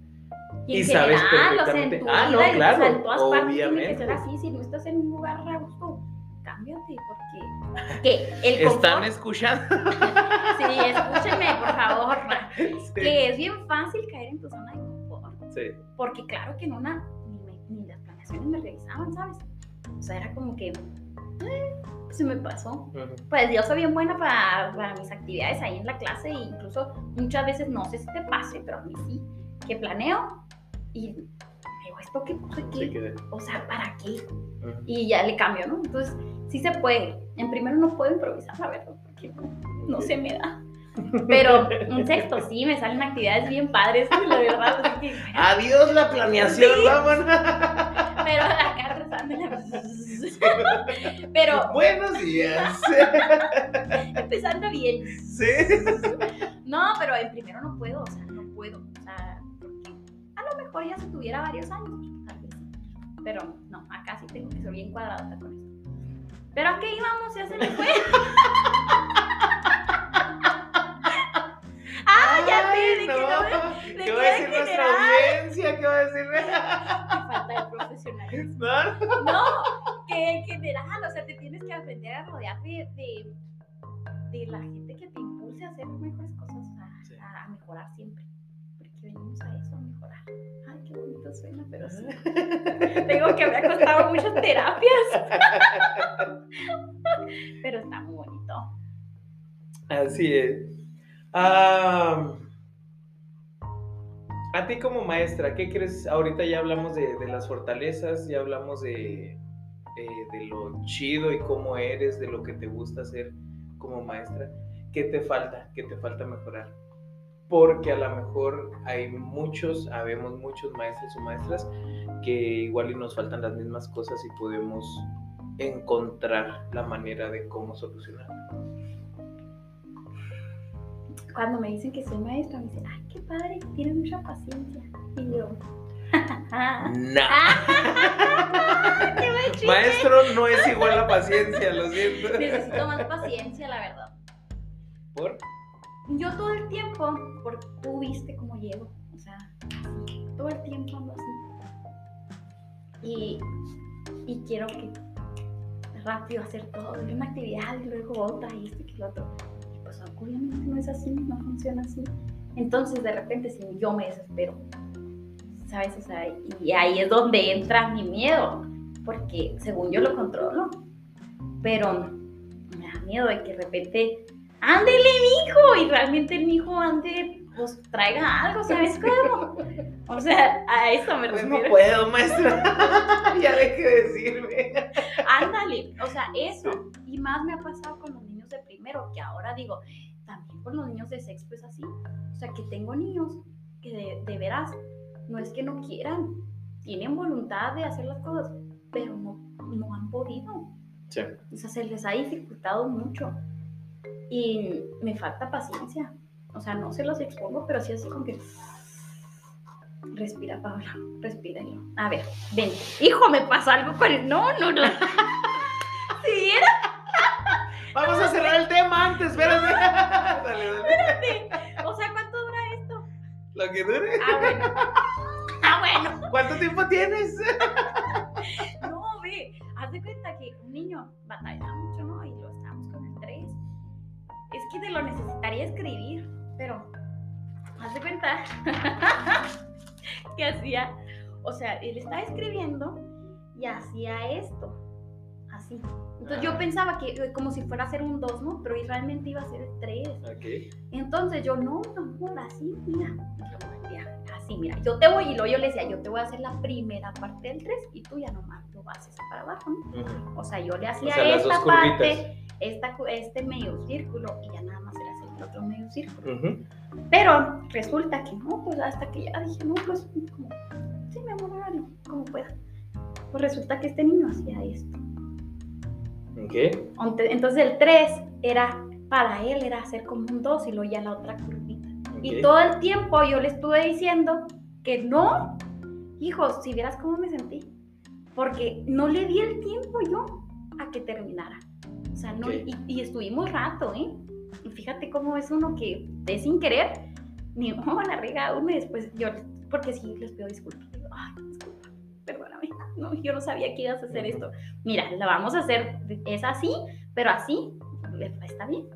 Y, Y sabes general, o sea, perfectamente. Ah, no, vida, claro, en todas partes tiene que obviamente. así. Si no estás en un lugar a gusto, cámbiate, porque que el ¿Están confort, escuchando? sí, escúchenme, por favor, Sí. que es bien fácil caer en tu zona de confort, Sí. porque claro que en una, ni, me- ni las planeaciones me revisaban, ¿sabes? O sea, era como que, eh, se me pasó. Pues yo soy bien buena para, para mis actividades ahí en la clase, e incluso muchas veces no sé si te pase, pero a mí sí, que planeo y digo, ¿esto qué puse aquí? O sea, ¿para qué? Y ya le cambio, ¿no? Entonces, sí se puede. En primero no puedo improvisar, la verdad, porque no, no se me da. Pero en sexto sí, me salen actividades bien padres, la verdad. así que- Adiós la planeación, Sí. vámonos. pero acá rezándola. Pero Buenos días. empezando bien. Sí. No, pero en primero no puedo, o sea, no puedo. O sea, a lo mejor ya se tuviera varios años, tal vez. Pero no, acá sí tengo que ser bien cuadrada con esto. Pero a qué íbamos, ya se me fue. Ay, no de ¿Qué va a decir nuestra audiencia? ¿Qué va a decir? Falta de profesionalismo. ¿No? No, que en general, o sea, te tienes que aprender a rodear de, de, de la gente que te impulse a hacer mejores cosas, a, Sí. a- a mejorar siempre. Porque venimos a eso, a mejorar. Ay, qué bonito suena, pero sí. Tengo que haber costado muchas terapias. pero está muy bonito. Así es. Ah, a ti como maestra, ¿qué crees? Ahorita ya hablamos de, las fortalezas, ya hablamos de, de- de lo chido y cómo eres, de lo que te gusta hacer como maestra. ¿Qué te falta? ¿Qué te falta mejorar? Porque a lo mejor hay muchos, habemos muchos maestros o maestras que igual y nos faltan las mismas cosas y podemos encontrar la manera de cómo solucionarlo. Cuando me dicen que soy maestra, me dicen, ay, qué padre, tienes mucha paciencia. Y yo, No. qué buen chiste. Maestro no es igual a paciencia, lo siento. Necesito más paciencia, la verdad. ¿Por? Yo todo el tiempo, porque tú viste cómo llego. O sea, así, todo el tiempo ando así. Y, y quiero que rápido hacer todo, de una actividad y luego otra y esto y lo otro. Y pues obviamente no es así, no funciona así. Entonces de repente si yo me desespero, ¿sabes? O sea, y ahí es donde entra mi miedo, porque según yo lo controlo, pero me da miedo de que de repente, ándele mi hijo, y realmente mi hijo ande, pues traiga algo, ¿sabes cómo? O sea, a eso me Pues refiero. no puedo, maestra. ya de decirme. Ándale, o sea, eso. Y más me ha pasado con los niños de primero, que ahora digo, también con los niños de sexto es así. O sea, que tengo niños que de, de veras no es que no quieran, tienen voluntad de hacer las cosas, pero no, no han podido. Sí. O sea, se les ha dificultado mucho. Y me falta paciencia. O sea, no se los expongo, pero sí así como que. Respira, Paula, respira. A ver, ven. Hijo, me pasa algo con el. No, no, no. Sí, era. Vamos a cerrar el tema antes, espérate. Dale, dale. O sea, ¿cuánto dura esto? Lo que dure. Ah, bueno. Ah, bueno. ¿Cuánto tiempo tienes? No, ve. Haz de cuenta que un niño batalla mucho, ¿no? Y lo estamos con el 3. Es que te lo necesitaría escribir, pero haz de cuenta que hacía, o sea, él estaba escribiendo y hacía esto, así. Entonces yo pensaba que eh, como si fuera a ser un 2, ¿no? Pero realmente iba a ser el 3. Ok. Entonces yo, no, mi amor, así, mira. Así, mira. Yo te voy, y luego yo le decía, yo te voy a hacer la primera parte del 3 y tú ya nomás lo haces para abajo, ¿no? O sea, yo le hacía sea, esta parte, esta, este medio círculo y ya nada más era hacer el otro medio círculo. Pero resulta que no, pues hasta que ya dije, no, pues como, sí, mi amor, hágalo, como pueda. Pues resulta que este niño hacía esto. Ok. Entonces el 3 era, para él era hacer como un 2 y luego ya la otra curvita. Y todo el tiempo yo le estuve diciendo que no. Hijos, si vieras cómo me sentí. Porque no le di el tiempo yo a que terminara. O sea, no, y, y estuvimos rato, ¿eh? Y fíjate cómo es uno que de sin querer, ni modo la riega uno y después yo, porque sí les pido disculpas. Digo, ay, perdóname. No, yo no sabía que ibas a hacer esto. Mira, la vamos a hacer, es así, pero así, está bien.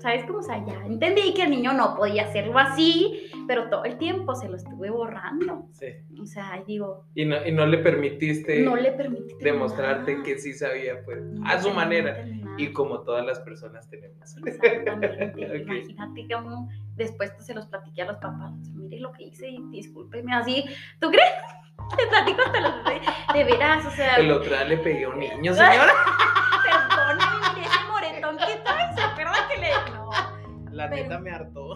¿Sabes cómo? O sea, ya entendí que el niño no podía hacerlo así, pero todo el tiempo se lo estuve borrando. Sí. O sea, digo, Y no, y no le permitiste no le permití demostrarte terminar. que sí sabía, pues, No a su manera. Y como todas las personas tenemos. Exactamente. Ok. Imagínate uno después se los platiqué a los papás. Mire lo que hice y discúlpeme así. ¿Tú crees? Te platico hasta los de, veras, o sea, El otro día le pegué a un niño, señora. perdóname, mire ese moretón que trae, ¿se acuerda que le.? No. La Pero- neta me hartó.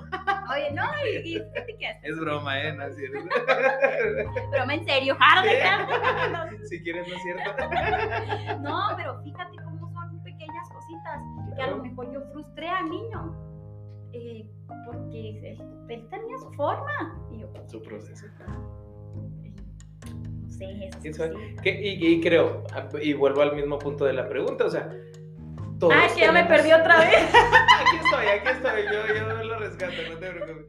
Oye, no, y, fíjate que Es broma, ¿eh? No es cierto. broma en serio, jaro de cara. si quieres, no es cierto. No, pero fíjate cómo son pequeñas cositas que a lo mejor yo frustré al niño. eh, porque él, él tenía su forma. Y yo, Su proceso. Sé, esas Eso- cositas. Que- y, y creo, y vuelvo al mismo punto de la pregunta, o sea, todos Ay, que ya me perdí otra vez. Aquí estoy, aquí estoy, yo, yo lo rescato, no te preocupes.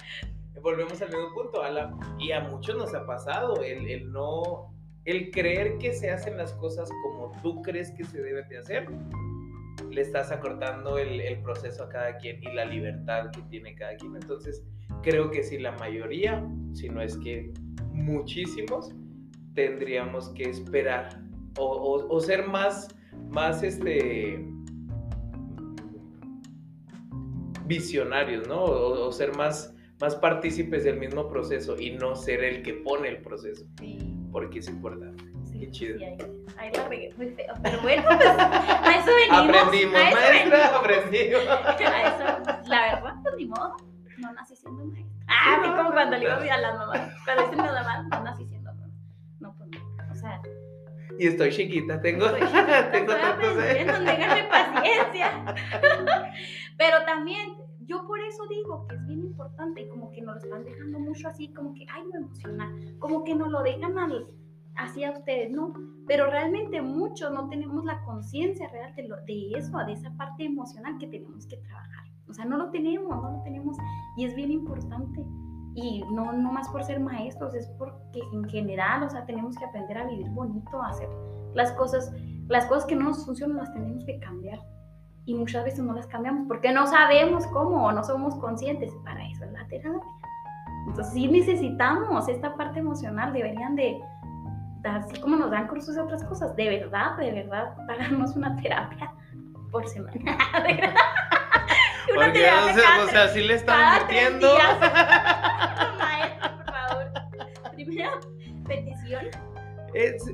Volvemos al mismo punto, a la- y a muchos nos ha pasado el, el no, el creer que se hacen las cosas como tú crees que se deben de hacer, le estás acortando el, el proceso a cada quien y la libertad que tiene cada quien. Entonces, creo que si la mayoría, si no es que muchísimos, tendríamos que esperar o, o- o ser más, más este visionarios, ¿no? O, o ser más, más partícipes del mismo proceso y no ser el que pone el proceso, Sí, porque es importante. sí, Qué chido. sí, ahí, ahí la regué muy feo. Pero bueno, pues a eso venimos. Aprendimos, a eso maestra, aprendimos. A eso, la verdad, pues ni modo. No nací siendo maestra. Ah, así como cuando le digo a las mamás. Cuando dicen las mamás, no nací siendo Y estoy chiquita, tengo, estoy chiquita, tengo tantos años. ténganme paciencia. Pero también, yo por eso digo que es bien importante y como que nos lo están dejando mucho así, como que, ay, lo emocional, como que nos lo dejan al, así a ustedes, ¿no? Pero realmente muchos no tenemos la conciencia real de, lo, de eso, de esa parte emocional que tenemos que trabajar. O sea, no lo tenemos, no lo tenemos y es bien importante. Y no, no más por ser maestros, es porque en general, o sea, tenemos que aprender a vivir bonito, a hacer las cosas, las cosas que no nos funcionan las tenemos que cambiar. Y muchas veces no las cambiamos porque no sabemos cómo o no somos conscientes. Para eso es la terapia. Entonces sí necesitamos esta parte emocional, deberían de, así como nos dan cursos de otras cosas, de verdad, de verdad, pagarnos una terapia por semana. Una Porque, o sea, o sea, sí le están metiendo. Maestro, por favor. Primera petición.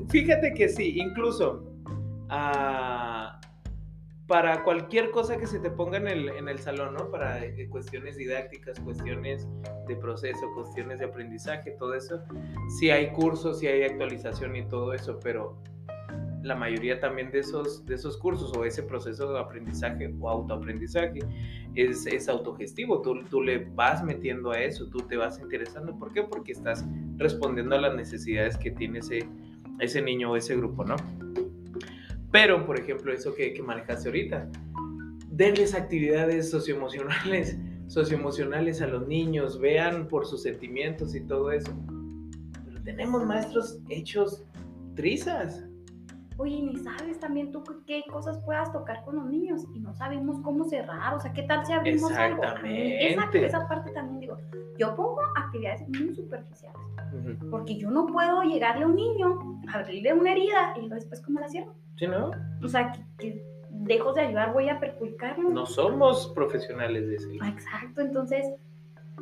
fíjate que sí, incluso uh, para cualquier cosa que se te ponga en el, en el salón, ¿no? Para eh, cuestiones didácticas, cuestiones de proceso, cuestiones de aprendizaje, todo eso. Sí hay cursos, sí hay actualización y todo eso, pero la mayoría también de esos, de esos cursos o ese proceso de aprendizaje o autoaprendizaje es, es autogestivo. Tú, tú le vas metiendo a eso, tú te vas interesando. ¿Por qué? Porque estás respondiendo a las necesidades que tiene ese, ese niño o ese grupo, ¿no? Pero, por ejemplo, eso que, que manejaste ahorita, denles actividades socioemocionales, socioemocionales a los niños, vean por sus sentimientos y todo eso. Pero tenemos maestros hechos trizas. Oye, ni sabes también tú qué cosas puedas tocar con los niños y no sabemos cómo cerrar, o sea, qué tal si abrimos algo. Esa, esa parte también digo, yo pongo actividades muy superficiales, porque yo no puedo llegarle a un niño, abrirle una herida y después cómo la cierro. Sí, ¿no? O sea, que, dejo de ayudar, voy a perjudicarlo. No somos profesionales de eso. Exacto, entonces,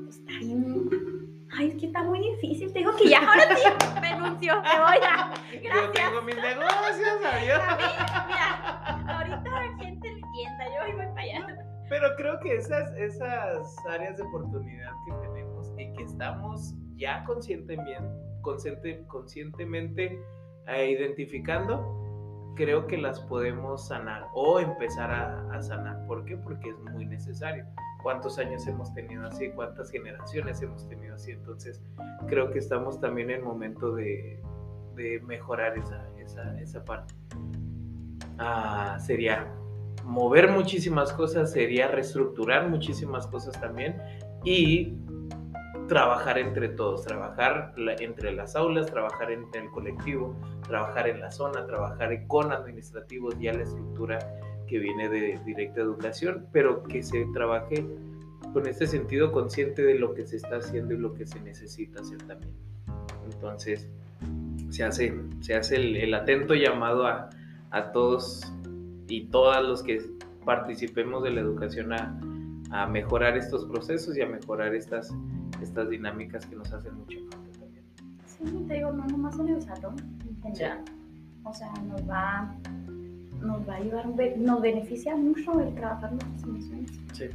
está bien. Ay, es que está muy difícil. Te digo que ya ahora sí renuncio. Me voy a. Gracias. Yo tengo mis negocios, adiós. Mira, ahorita la gente entienda. Yo voy para allá. Pero creo que esas, esas áreas de oportunidad que tenemos y que estamos ya conscientemente, consciente, conscientemente eh, identificando, creo que las podemos sanar o empezar a, sanar. ¿Por qué? Porque es muy necesario. ¿Cuántos años hemos tenido así? ¿Cuántas generaciones hemos tenido así? Entonces, creo que estamos también en el momento de, mejorar esa, esa, esa parte. Ah, sería mover muchísimas cosas, sería reestructurar muchísimas cosas también y trabajar entre todos, trabajar entre las aulas, trabajar entre el colectivo, trabajar en la zona, trabajar con administrativos, ya la estructura que viene de directa educación, pero que se trabaje con este sentido consciente de lo que se está haciendo y lo que se necesita hacer también. Entonces, se hace, se hace el, atento llamado a, a, todos y todas los que participemos de la educación a, a mejorar estos procesos y a mejorar estas estas dinámicas que nos hacen mucho falta también. Sí, te digo, no nomás en el salón, en general. O sea, nos va, nos va a ayudar, nos beneficia mucho el trabajar nuestras emociones. Sí.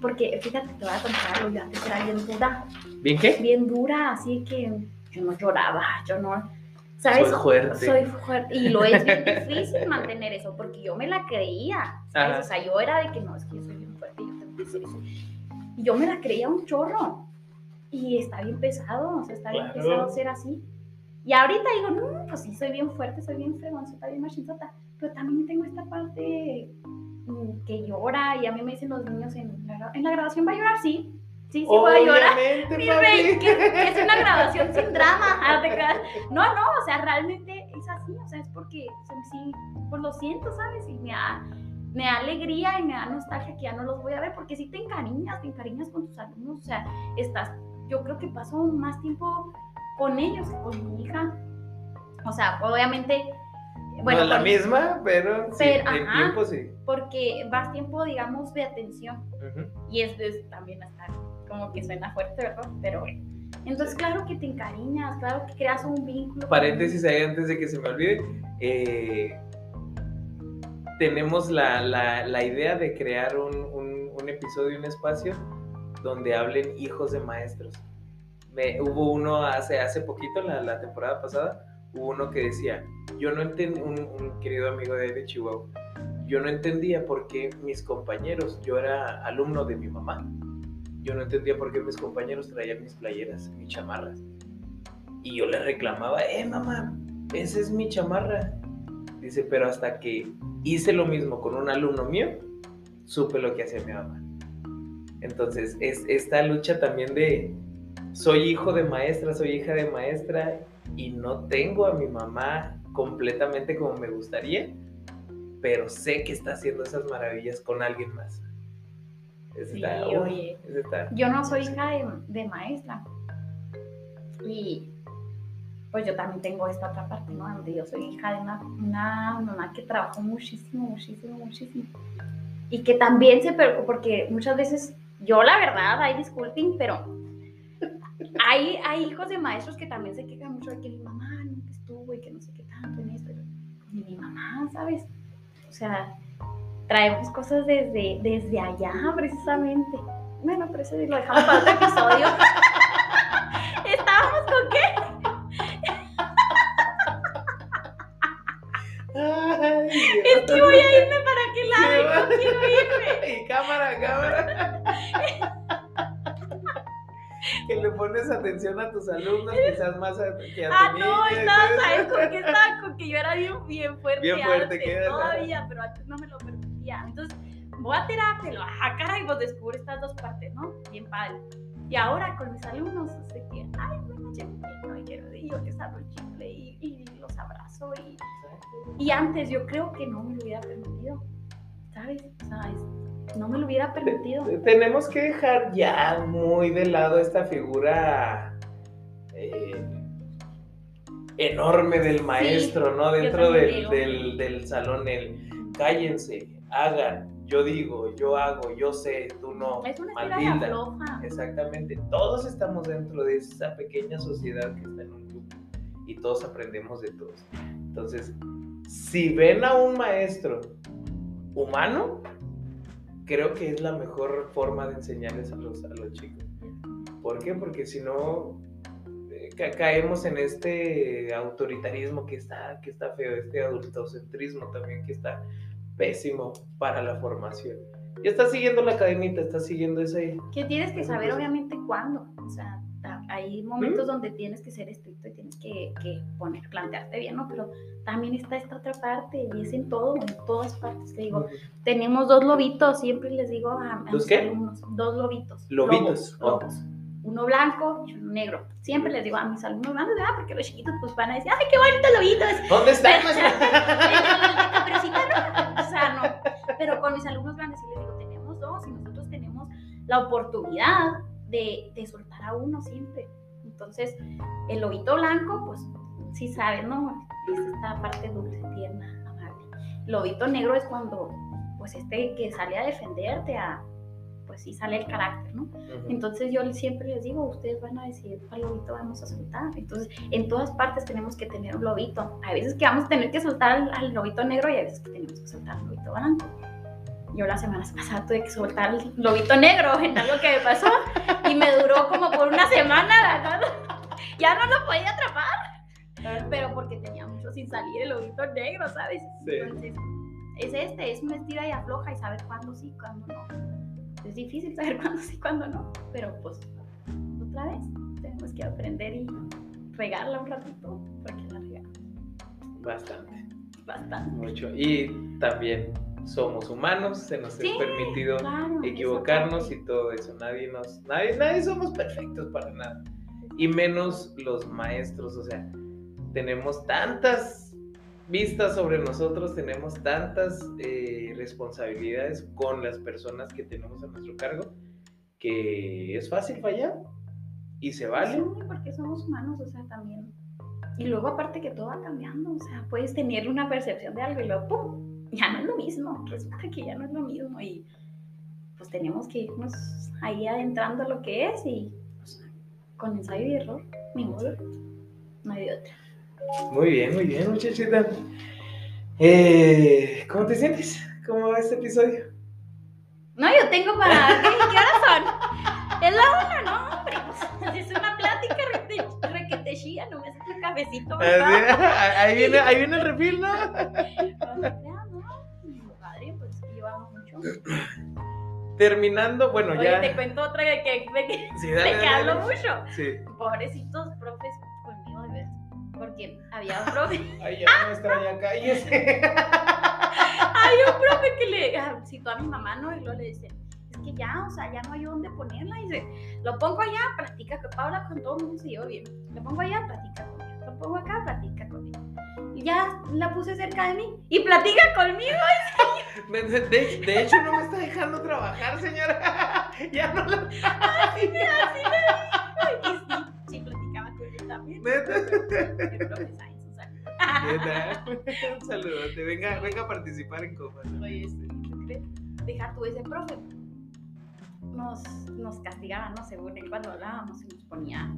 Porque fíjate, te voy a contar algo, yo antes era bien dura. ¿Bien qué? Bien dura, así que yo no lloraba, yo no... ¿Sabes? Soy fuerte. Soy fuerte. Y lo es bien difícil mantener eso, porque yo me la creía. ¿sabes? O sea, yo era de que no, es que yo soy bien fuerte, yo tengo que hacer eso. Y yo me la creía un chorro. Y está bien pesado, o sea, está bien pesado ser así. Y ahorita digo, no, pues sí, soy bien fuerte, soy bien fregón, soy bien machinzota. Pero también tengo esta parte mm, que llora y a mí me dicen los niños en la, en la grabación, ¿va a llorar? Sí. Sí, sí, voy a llorar. Miren, que, es una grabación sin drama. No, no, o sea, realmente es así, o sea, es porque sí, pues lo siento, ¿sabes? Y me ha, me da alegría y me da nostalgia que ya no los voy a ver, porque si te encariñas, te encariñas con tus alumnos, o sea, estás, yo creo que paso más tiempo con ellos que con mi hija. O sea, obviamente... Bueno, no es la misma, pero, sí, en tiempo sí. Porque vas tiempo, digamos, de atención. Y es, también hasta como que suena fuerte, ¿verdad? Pero bueno. Entonces, claro que te encariñas, claro que creas un vínculo. Paréntesis ahí antes de que se me olvide. Eh, tenemos la, la, idea de crear un, un, episodio, un espacio donde hablen hijos de maestros. Me, hubo uno hace, hace poquito, la, la temporada pasada, hubo uno que decía, yo no entendí, un, querido amigo de, de Chihuahua, yo no entendía por qué mis compañeros, yo era alumno de mi mamá, yo no entendía por qué mis compañeros traían mis playeras, mis chamarras. Y yo le reclamaba, eh, mamá, esa es mi chamarra. Dice, pero hasta que hice lo mismo con un alumno mío, supe lo que hacía mi mamá. Entonces, es esta lucha también de, soy hijo de maestra, soy hija de maestra y no tengo a mi mamá completamente como me gustaría, pero sé que está haciendo esas maravillas con alguien más. Sí, oye. está- Yo no soy hija de, de maestra. Y pues yo también tengo esta otra parte, ¿no? Donde yo soy hija de una, una mamá que trabajó muchísimo, muchísimo, muchísimo. Y que también se preocupa, porque muchas veces, yo la verdad, hay disculpen, pero hay, hay hijos de maestros que también se quejan mucho de que mi mamá nunca estuvo y que no sé qué tanto en esto. Ni mi mamá, ¿sabes? O sea, traemos cosas desde, desde allá, precisamente. Bueno, pero eso lo dejamos para otro episodio. Atención a tus alumnos, quizás más a, que a tu Ah, no, estaba, ¿sabes con qué estaba? Con que yo era bien, bien fuerte. Bien fuerte, antes, Todavía, pero antes no me lo permitía. Entonces, voy a terapia, lo ah, caray, pues descubro estas dos partes, ¿no? Bien padre. Y ahora con mis alumnos, sé que, ay, bueno, yo no quiero, y yo les abro el chicle y, y los abrazo. Y, y antes yo creo que no me lo hubiera permitido, ¿sabes? O sea, es- no me lo hubiera permitido. Tenemos que dejar ya muy de lado esta figura eh, enorme del maestro, ¿no? Dentro del, del- del salón, el cállense, hagan, yo digo, yo hago, yo sé, tú no. Es una afloja. Exactamente, todos estamos dentro de esa pequeña sociedad que está en un grupo y todos aprendemos de todos. Entonces, si ven a un maestro humano, creo que es la mejor forma de enseñarles a los, a los chicos. ¿Por qué? Porque si no, eh, ca- caemos en este autoritarismo que está, que está feo, este adultocentrismo también que está pésimo para la formación. Ya estás siguiendo la academita, estás siguiendo ese... Que tienes que saber obviamente cuándo. O sea, hay momentos donde tienes que ser estricto y tienes que, que poner, plantearte bien, ¿no? Pero también está esta otra parte y es en todo, en todas partes. Te digo, tenemos dos lobitos, siempre les digo a, a ¿Dos mis qué? alumnos, dos lobitos. Lobitos, lobos, oh. lobos. Uno blanco y uno negro. Siempre les digo a mis alumnos ah, porque los chiquitos pues van a decir, ay, qué bonitos lobitos. ¿Dónde está? De Caperucita, no. O sea, no. Pero con mis alumnos grandes sí les digo, tenemos dos y nosotros tenemos la oportunidad de, de soltar a uno siempre. Entonces, el lobito blanco, pues sí sabes, ¿no? Es esta parte dulce, tierna, amable. El lobito negro es cuando, pues este que sale a defenderte, a, pues sí sale el carácter, ¿no? Entonces yo siempre les digo, ustedes van a decidir cuál lobito vamos a soltar. Entonces, en todas partes tenemos que tener un lobito. Hay veces que vamos a tener que soltar al, al lobito negro y hay veces que tenemos que soltar al lobito blanco. Yo la semana pasada tuve que soltar al lobito negro en algo que me pasó y me duró como por una semana. la. Ya no lo podía atrapar, pero porque tenía mucho sin salir el lobito negro, ¿sabes? Sí. Entonces, es este, es una estira y afloja y saber cuándo sí, cuándo no. Es difícil saber cuándo sí, cuándo no, pero pues otra vez tenemos que aprender y regarla un ratito porque la regamos Bastante, bastante. mucho. Y también somos humanos, se nos Sí, es permitido Claro, equivocarnos y todo eso. Nadie nos, nadie, nadie somos perfectos para nada. Y menos los maestros, o sea, tenemos tantas vistas sobre nosotros, tenemos tantas eh, responsabilidades con las personas que tenemos a nuestro cargo, que es fácil fallar y se vale. Sí, porque somos humanos, o sea, también. Y luego aparte que todo va cambiando, o sea, puedes tener una percepción de algo y luego ¡pum! Ya no es lo mismo, resulta que ya no es lo mismo y pues tenemos que irnos ahí adentrando a lo que es y pues, con ensayo y error, ni modo, no hay de otra. Muy bien, muy bien, muchachita. Eh, ¿Cómo te sientes? ¿Cómo va este episodio? No, yo tengo para... ¿Qué, ¿qué horas son? Es la una, ¿no? Hombre, pues, es una plática requete- requete chía, no me haces el cafecito. Ahí viene, ahí viene el refil, ¿no? Terminando, bueno, Oye, ya. te cuento otra que, de que, Sí, de dale, que dale, hablo dale. mucho. Sí. Pobrecitos profes conmigo, de verdad. Porque había un profe, Ay, ya no extraña, cállese. hay un profe que le ah, citó a mi mamá, ¿no? Y luego le dice, es que ya, o sea, ya no hay dónde ponerla. Dice, lo pongo allá, practica que Paula con todo el mundo se lleva bien. Lo pongo allá, conmigo. Lo pongo acá. Y ya la puse cerca de mí y platica conmigo. De, de- de hecho, no me está dejando trabajar, señora. Ya no la. Así me, así me dijo. Y sí, sí, platicaba conmigo también. Neta. Un saludote. Venga, venga a participar en Copa. Oye, sí. Deja tú ese profe. Nos, nos castigaba, ¿no? Según él, cuando hablábamos, y nos ponía,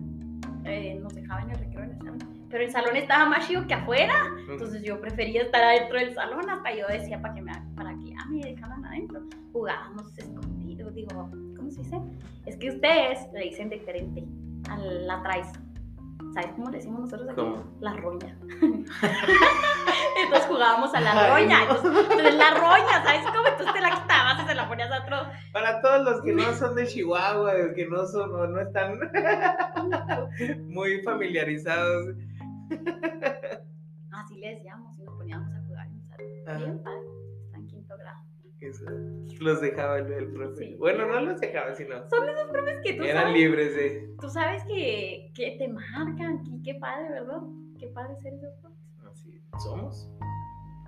eh, nos dejaba en el recreo en el salón. Pero el salón estaba más chido que afuera, entonces yo prefería estar adentro del salón. Hasta yo decía para que me, para que ya me dejaran adentro. Jugábamos escondidos, digo, ¿cómo se dice? Es que ustedes le dicen diferente a la traes. ¿Sabes cómo le decimos nosotros aquí? ¿Cómo? La roña. Entonces jugábamos a la Ay, roña. no. Entonces, entonces la roña, ¿sabes cómo? Entonces te la quitabas y se la ponías a otro. Para todos los que no son de Chihuahua, o que no son o no están muy familiarizados. Así le decíamos y nos poníamos a jugar en salón. Bien padre. Está en quinto grado. Eso, Los dejaba el, el profe. Sí. Bueno, no los dejaba, sino Son esos profes que tú eran sabes, libres de. tú sabes que, que te marcan. Y qué padre, ¿verdad? Qué padre ser esos profes. Así somos.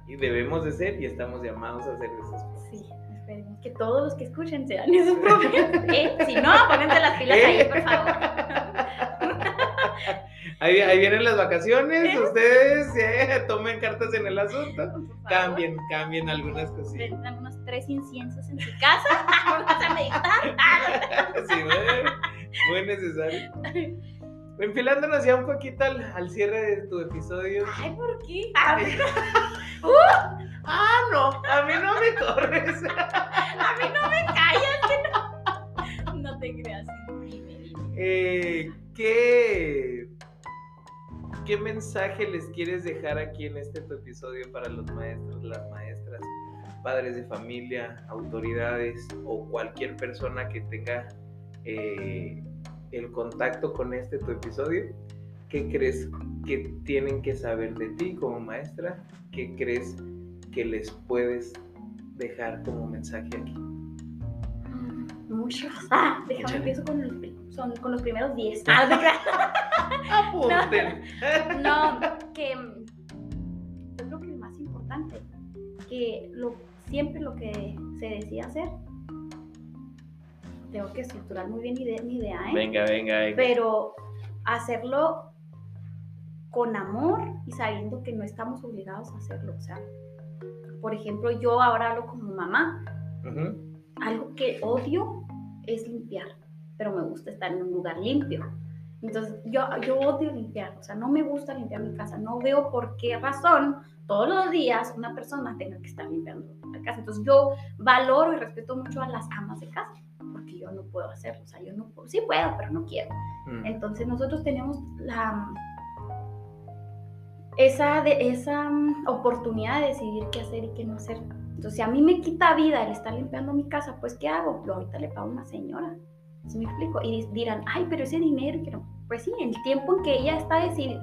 Y debemos de ser y estamos llamados a ser esos profes. Sí, esperemos que todos los que escuchen sean esos profes. Eh, si no, pónganse las pilas ahí, por favor. Ahí, ahí vienen las vacaciones, ustedes eh, tomen cartas en el asunto, cambien, cambien algunas cosillas. Prendan unos tres inciensos en su casa. Vamos a meditar. Sí, muy, muy necesario. Enfilándonos ya un poquito al, al cierre de tu episodio. Ay, ¿por qué? Ah, Ah, no, a mí no me corres. A mí no me callas, que no. No te creas. Eh, ¿qué, ¿Qué mensaje les quieres dejar aquí en este tu episodio para los maestros, las maestras, padres de familia, autoridades o cualquier persona que tenga eh, el contacto con este tu episodio? ¿Qué crees que tienen que saber de ti como maestra? ¿Qué crees que les puedes dejar como mensaje aquí? Muchos. Ah, déjame empiezo con los, son, con los primeros 10. Ah, no creas. Apunten. No, que yo creo que el más importante, que lo, siempre lo que se decía hacer, tengo que estructurar muy bien mi, ide- mi idea, ¿eh? Venga, venga, venga. Pero hacerlo con amor y sabiendo que no estamos obligados a hacerlo. O sea, por ejemplo, yo ahora hablo como mamá, algo que odio es limpiar, pero me gusta estar en un lugar limpio. Entonces, yo, yo odio limpiar, o sea, no me gusta limpiar mi casa, no veo por qué razón todos los días una persona tenga que estar limpiando la casa. Entonces, yo valoro y respeto mucho a las amas de casa, porque yo no puedo hacerlo, o sea, yo no puedo, sí puedo, pero no quiero. Mm. Entonces, nosotros tenemos la esa, de, esa mm, oportunidad de decidir qué hacer y qué no hacer. Entonces, si a mí me quita vida el estar limpiando mi casa, pues ¿qué hago? Yo ahorita le pago a una señora. ¿Sí me explico? Y dirán, ay, pero ese dinero. Pues sí, el tiempo en que ella está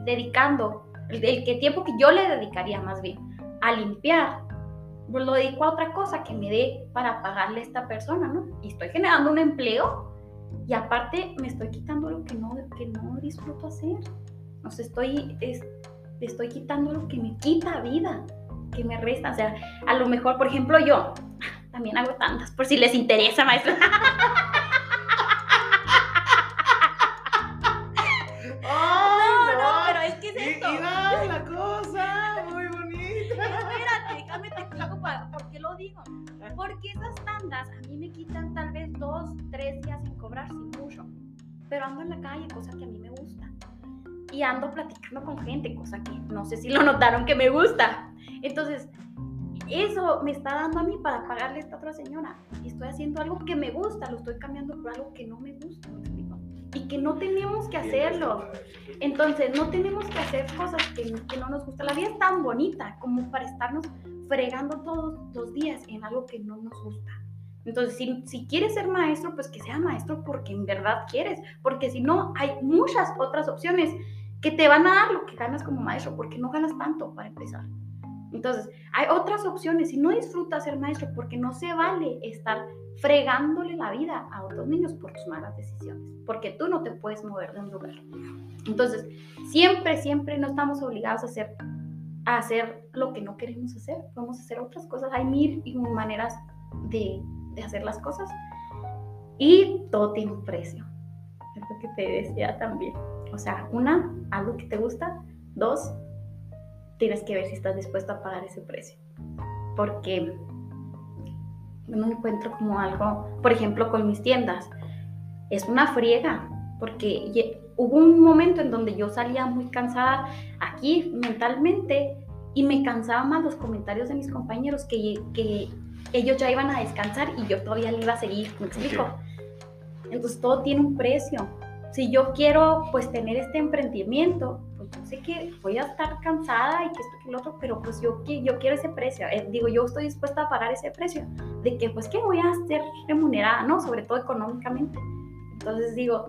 dedicando, el, el tiempo que yo le dedicaría más bien a limpiar, pues lo dedico a otra cosa que me dé para pagarle a esta persona, ¿no? Y estoy generando un empleo y aparte me estoy quitando lo que no, que no disfruto hacer. O sea, estoy, es- estoy quitando lo que me quita vida, que me resta. O sea, a lo mejor, por ejemplo, yo también hago tantas, por si les interesa, maestra. ¡Ay, No, no, pero es que es esto. la cosa, muy bonita. Espérate, déjame te explico pa- por qué lo digo. Porque esas tandas a mí me quitan tal vez dos, tres días en cobrar sin mucho. Pero ando en la calle, cosa que a mí me gusta. Y ando platicando con gente, cosa que no sé si lo notaron que me gusta. Entonces, eso me está dando a mí para pagarle a esta otra señora. Y estoy haciendo algo que me gusta, lo estoy cambiando por algo que no me gusta. Y que no tenemos que hacerlo. Entonces, no tenemos que hacer cosas que, que no nos gustan. La vida es tan bonita como para estarnos fregando todos los días en algo que no nos gusta. Entonces, si, si quieres ser maestro, pues que sea maestro porque en verdad quieres. Porque si no, hay muchas otras opciones que te van a dar lo que ganas como maestro, porque no ganas tanto para empezar. Entonces, hay otras opciones. Si no disfrutas ser maestro, porque no se vale estar fregándole la vida a otros niños por tus malas decisiones, porque tú no te puedes mover de un lugar. Entonces, siempre, siempre no estamos obligados a hacer, a hacer lo que no queremos hacer. Podemos hacer otras cosas. Hay mil y maneras de, de hacer las cosas. Y todo tiene un precio. Es lo que te decía también. O sea, una, algo que te gusta. Dos, tienes que ver si estás dispuesto a pagar ese precio. Porque no encuentro como algo, por ejemplo, con mis tiendas. Es una friega, porque hubo un momento en donde yo salía muy cansada aquí mentalmente y me cansaba más los comentarios de mis compañeros que, que ellos ya iban a descansar y yo todavía le iba a seguir, ¿me explico? Entonces todo tiene un precio. Si yo quiero pues tener este emprendimiento, pues yo sé que voy a estar cansada y que esto que lo otro, pero pues yo, yo quiero ese precio. Eh, digo, yo estoy dispuesta a pagar ese precio de que pues que voy a ser remunerada, ¿no? Sobre todo económicamente. Entonces digo,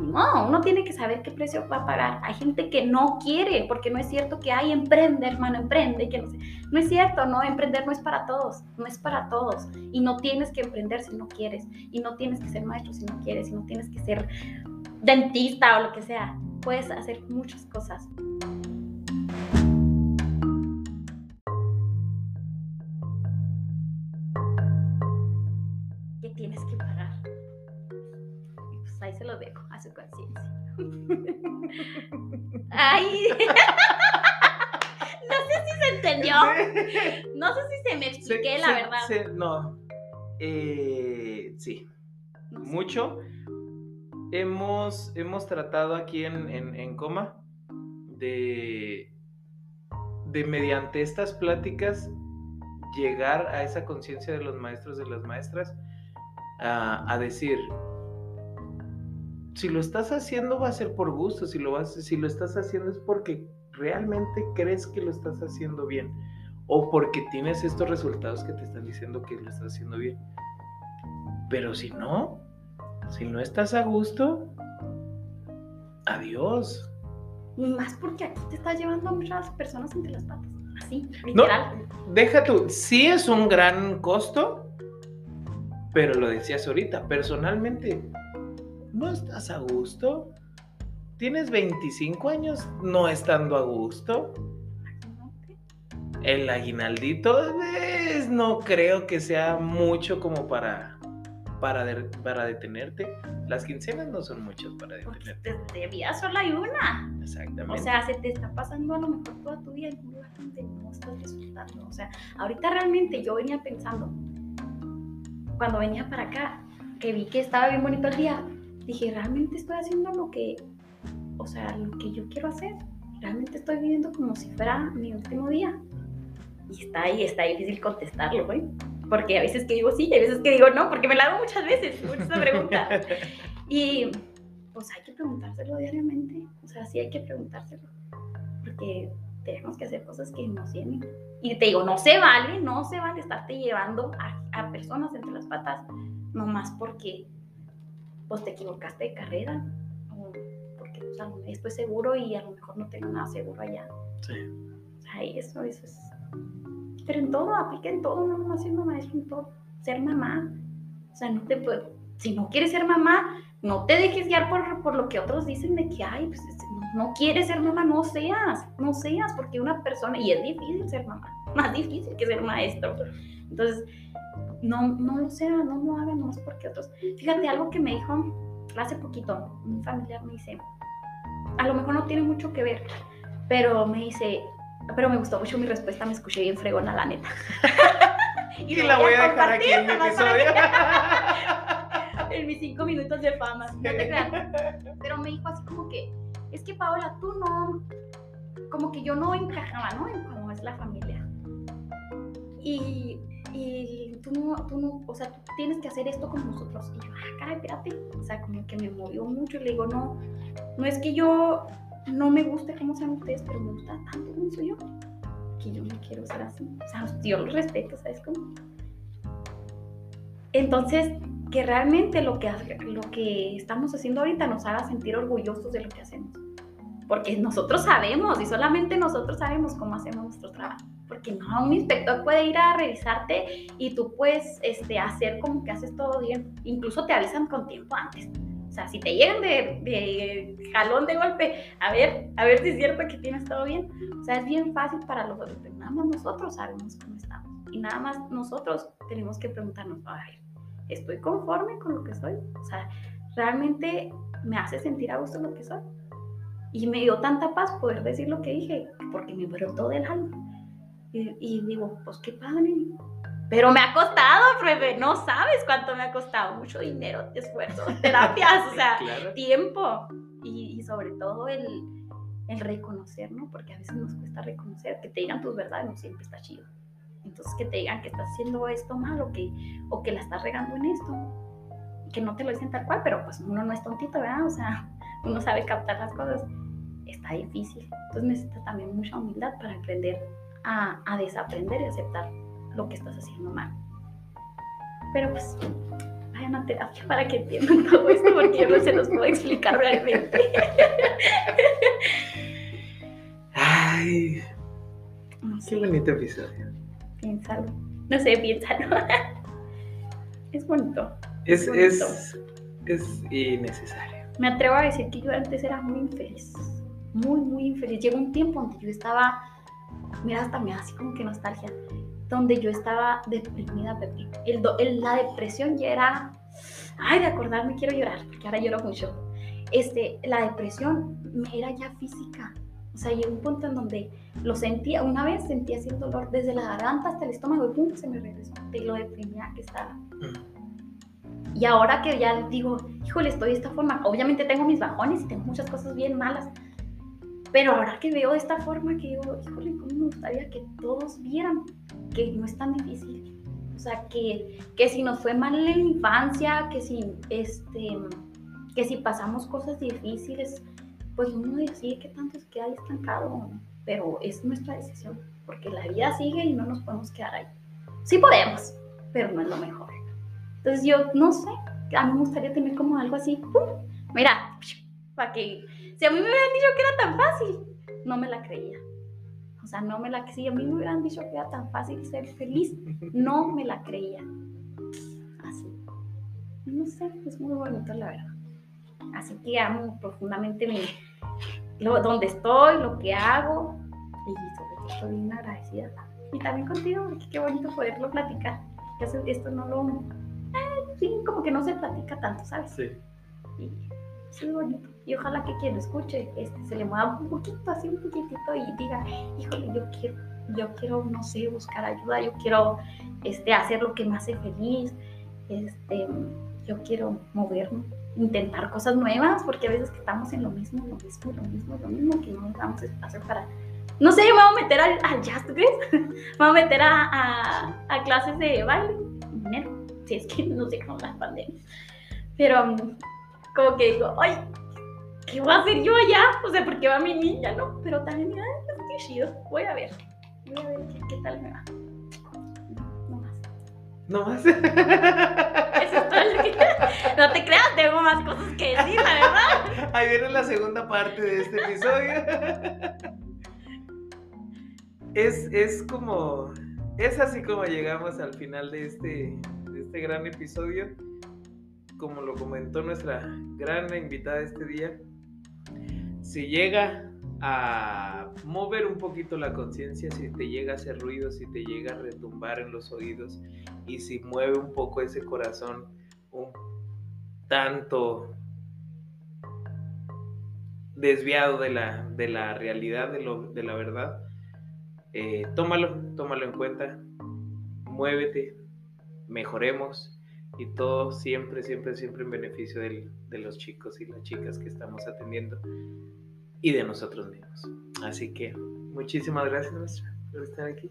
no, uno tiene que saber qué precio va a pagar. Hay gente que no quiere, porque no es cierto que hay emprende, hermano, emprende, que no. No es cierto, no, emprender no es para todos, no es para todos. Y no tienes que emprender si no quieres, y no tienes que ser maestro si no quieres, y no tienes que ser dentista o lo que sea. Puedes hacer muchas cosas. Su conciencia. Ay. no sé si se entendió. No sé si se me expliqué, la verdad. no. Eh, sí. Mucho hemos, hemos tratado aquí en, Coma de, de mediante estas pláticas llegar a esa conciencia de los maestros, de las maestras, a, decir, si lo estás haciendo va a ser por gusto, si lo, vas, si lo estás haciendo es porque realmente crees que lo estás haciendo bien o porque tienes estos resultados que te están diciendo que lo estás haciendo bien. Pero si no, si no estás a gusto, adiós. Más porque aquí te estás llevando a muchas personas entre las patas. Así, literal. No, deja tú, sí es un gran costo, pero lo decías ahorita, personalmente, no estás a gusto. Tienes 25 años no estando a gusto. El aguinaldito no creo que sea mucho como para para, para detenerte. Las quincenas no son muchas para detenerte. De día solo hay una. Exactamente. O sea, se te está pasando a lo mejor toda tu vida en un lugar donde no estás disfrutando. O sea, ahorita realmente yo venía pensando, cuando venía para acá, que vi que estaba bien bonito el día, dije, realmente estoy haciendo lo que, o sea, lo que yo quiero hacer. Realmente estoy viviendo como si fuera mi último día. Y está ahí, está difícil contestarlo, güey porque a veces que digo sí y a veces que digo no, porque me la hago muchas veces, muchas preguntas. Y pues hay que preguntárselo diariamente, o sea, sí hay que preguntárselo, porque tenemos que hacer cosas que nos llenen. Y te digo, no se vale, no se vale estarte llevando a, a personas entre las patas, nomás porque pues te equivocaste de carrera, porque o sea, esto es seguro y a lo mejor no tengo nada seguro allá. Sí. O sea, eso, eso es pero en todo, aplica en todo, no nomás siendo maestro, en todo. Ser mamá. O sea, no te puedo, si no quieres ser mamá, no te dejes guiar por, por lo que otros dicen de que, ay, pues no, no, quieres ser mamá, no seas, no seas, porque una persona, y es difícil ser mamá, más difícil que ser maestro. Entonces, no, no lo sea, no lo hagan nomás porque otros. Fíjate, algo que me dijo hace poquito, un familiar me dice, a lo mejor no tiene mucho que ver, pero me dice, pero me gustó mucho mi respuesta, me escuché bien fregona, la neta. y, la voy a dejar aquí en mi episodio. en mis cinco minutos de fama, no te creas. Pero me dijo así como que, es que Paola, tú no, como que yo no encajaba, ¿no? En cómo es la familia. Y, y tú no, tú no, o sea, tú tienes que hacer esto con nosotros. Y yo, ah, caray, espérate. O sea, como que me movió mucho. Y le digo, no, no es que yo no me guste cómo sean ustedes, pero me gusta tanto como soy yo, que yo no quiero ser así. O sea, yo los respeto, ¿sabes cómo? Entonces, que realmente lo que, lo que estamos haciendo ahorita nos haga sentir orgullosos de lo que hacemos. Porque nosotros sabemos y solamente nosotros sabemos cómo hacemos nuestro trabajo. Porque no, un inspector puede ir a revisarte y tú puedes este, hacer como que haces todo bien. Incluso te avisan con tiempo antes. O sea, si te llegan de, de, jalón de golpe, a ver, a ver si es cierto que tienes todo bien. O sea, es bien fácil para los otros, nada más nosotros sabemos cómo estamos. Y nada más nosotros tenemos que preguntarnos, a ver, ¿estoy conforme con lo que soy? O sea, ¿realmente me hace sentir a gusto lo que soy? Y me dio tanta paz poder decir lo que dije, porque me brotó del alma. Y, y digo, pues qué padre, pero me ha costado, profe, no sabes cuánto me ha costado, mucho dinero, esfuerzo, terapias, o sea, tiempo y, y, sobre todo el, el, reconocer, ¿no? Porque a veces nos cuesta reconocer, que te digan tus verdades no siempre está chido. Entonces que te digan que estás haciendo esto mal o que, o que la estás regando en esto, que no te lo dicen tal cual, pero pues uno no es tontito, ¿verdad? O sea, uno sabe captar las cosas, está difícil. Entonces necesita también mucha humildad para aprender a, a desaprender y aceptar lo que estás haciendo mal. Pero pues, vayan a terapia para que entiendan todo esto, porque yo no se los puedo explicar realmente. Ay, qué bonito episodio. Piénsalo. No sé, piénsalo. es bonito. Es, es, es innecesario. Me atrevo a decir que yo antes era muy infeliz. Muy, muy infeliz. Llegó un tiempo donde yo estaba, mira, hasta me da así como que nostalgia donde yo estaba deprimida, El, el, la depresión ya era, ay, de acordarme quiero llorar, porque ahora lloro mucho. Este, la depresión era ya física. O sea, llegó un punto en donde lo sentía, una vez sentía así el dolor desde la garganta hasta el estómago y pum, se me regresó de lo deprimida que estaba. Mm. Y ahora que ya digo, híjole, estoy de esta forma, obviamente tengo mis bajones y tengo muchas cosas bien malas, pero ahora que veo de esta forma, que digo, híjole, cómo me gustaría que todos vieran que no es tan difícil. O sea, que, que si nos fue mal en la infancia, que si, este, que si pasamos cosas difíciles, pues uno decide que tanto se queda estancado. Pero es nuestra decisión, porque la vida sigue y no nos podemos quedar ahí. Sí podemos, pero no es lo mejor. Entonces yo no sé, a mí me gustaría tener como algo así, mira, para que si a mí me hubieran dicho que era tan fácil, no me la creía. O sea, no me la creía. Si a mí me hubieran dicho que era tan fácil ser feliz, no me la creía. Así. No sé, es muy bonito la verdad. Así que amo profundamente mi, lo, donde estoy, lo que hago. Y sobre todo estoy bien agradecida. Y también contigo, porque qué bonito poderlo platicar. Esto no lo... Eh, sí, como que no se platica tanto, ¿sabes? Sí. Y es muy bonito. Y ojalá que quien lo escuche este, se le mueva un poquito, así un poquitito y diga, híjole, yo quiero, yo quiero, no sé, buscar ayuda, yo quiero este, hacer lo que me hace feliz, este, yo quiero moverme, intentar cosas nuevas, porque a veces que estamos en lo mismo, lo mismo, lo mismo, lo mismo, que no nos damos espacio para... No sé, me voy a meter al, al jazz, ¿tú crees? me voy a meter a, a, a clases de baile, si es que no sé cómo las pandemias. Pero como que digo, ay, ¿qué voy a hacer yo allá? O sea, porque va mi niña, ¿no? Pero también, mira, qué chido. Voy a ver. Voy a ver qué, tal me va. No más. No más. Eso es todo lo que... No te creas, tengo más cosas que decir, la verdad. Ahí viene la segunda parte de este episodio. Es, es como. Es así como llegamos al final de este, de este gran episodio como lo comentó nuestra gran invitada este día, si llega a mover un poquito la conciencia, si te llega a hacer ruido, si te llega a retumbar en los oídos y si mueve un poco ese corazón un tanto desviado de la, de la realidad, de, lo, de la verdad, eh, tómalo, tómalo en cuenta, muévete, mejoremos y todo siempre, siempre, siempre en beneficio de los chicos y las chicas que estamos atendiendo y de nosotros mismos. Así que muchísimas gracias, nuestra, por estar aquí.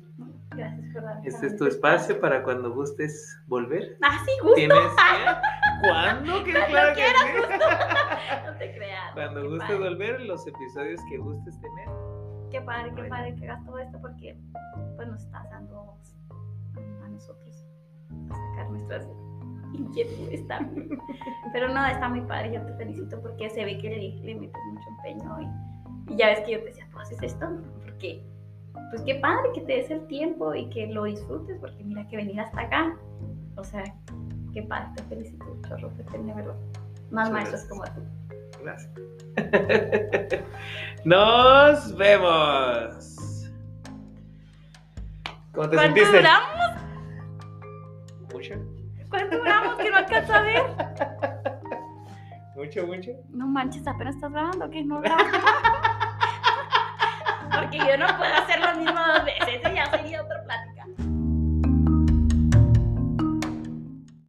Gracias por Este es tu espacio para cuando gustes volver. Ah, sí, gusto. ¿Tienes ¿Cuándo? Que claro que no te creas. Cuando gustes volver, los episodios que gustes tener. Qué padre, qué padre que hagas todo esto porque pues nos estás dando a nosotros a sacar nuestras inquietudes también. Pero no, está muy padre, yo te felicito porque se ve que le, le metes mucho empeño y, ya ves que yo te decía, tú haces esto, porque pues qué padre que te des el tiempo y que lo disfrutes, porque mira que venir hasta acá, o sea, qué padre, te felicito, chorro, te tiene verdad. Más Muchas maestros gracias. como tú. Gracias. Nos vemos. ¿Cómo te ¿Cuánto sentiste? duramos? Mucho, ¿Cuánto duramos que no alcanzo a ver? mucho, mucho. No manches, apenas estás grabando, que no grabas. Porque yo no puedo hacer lo mismo dos veces.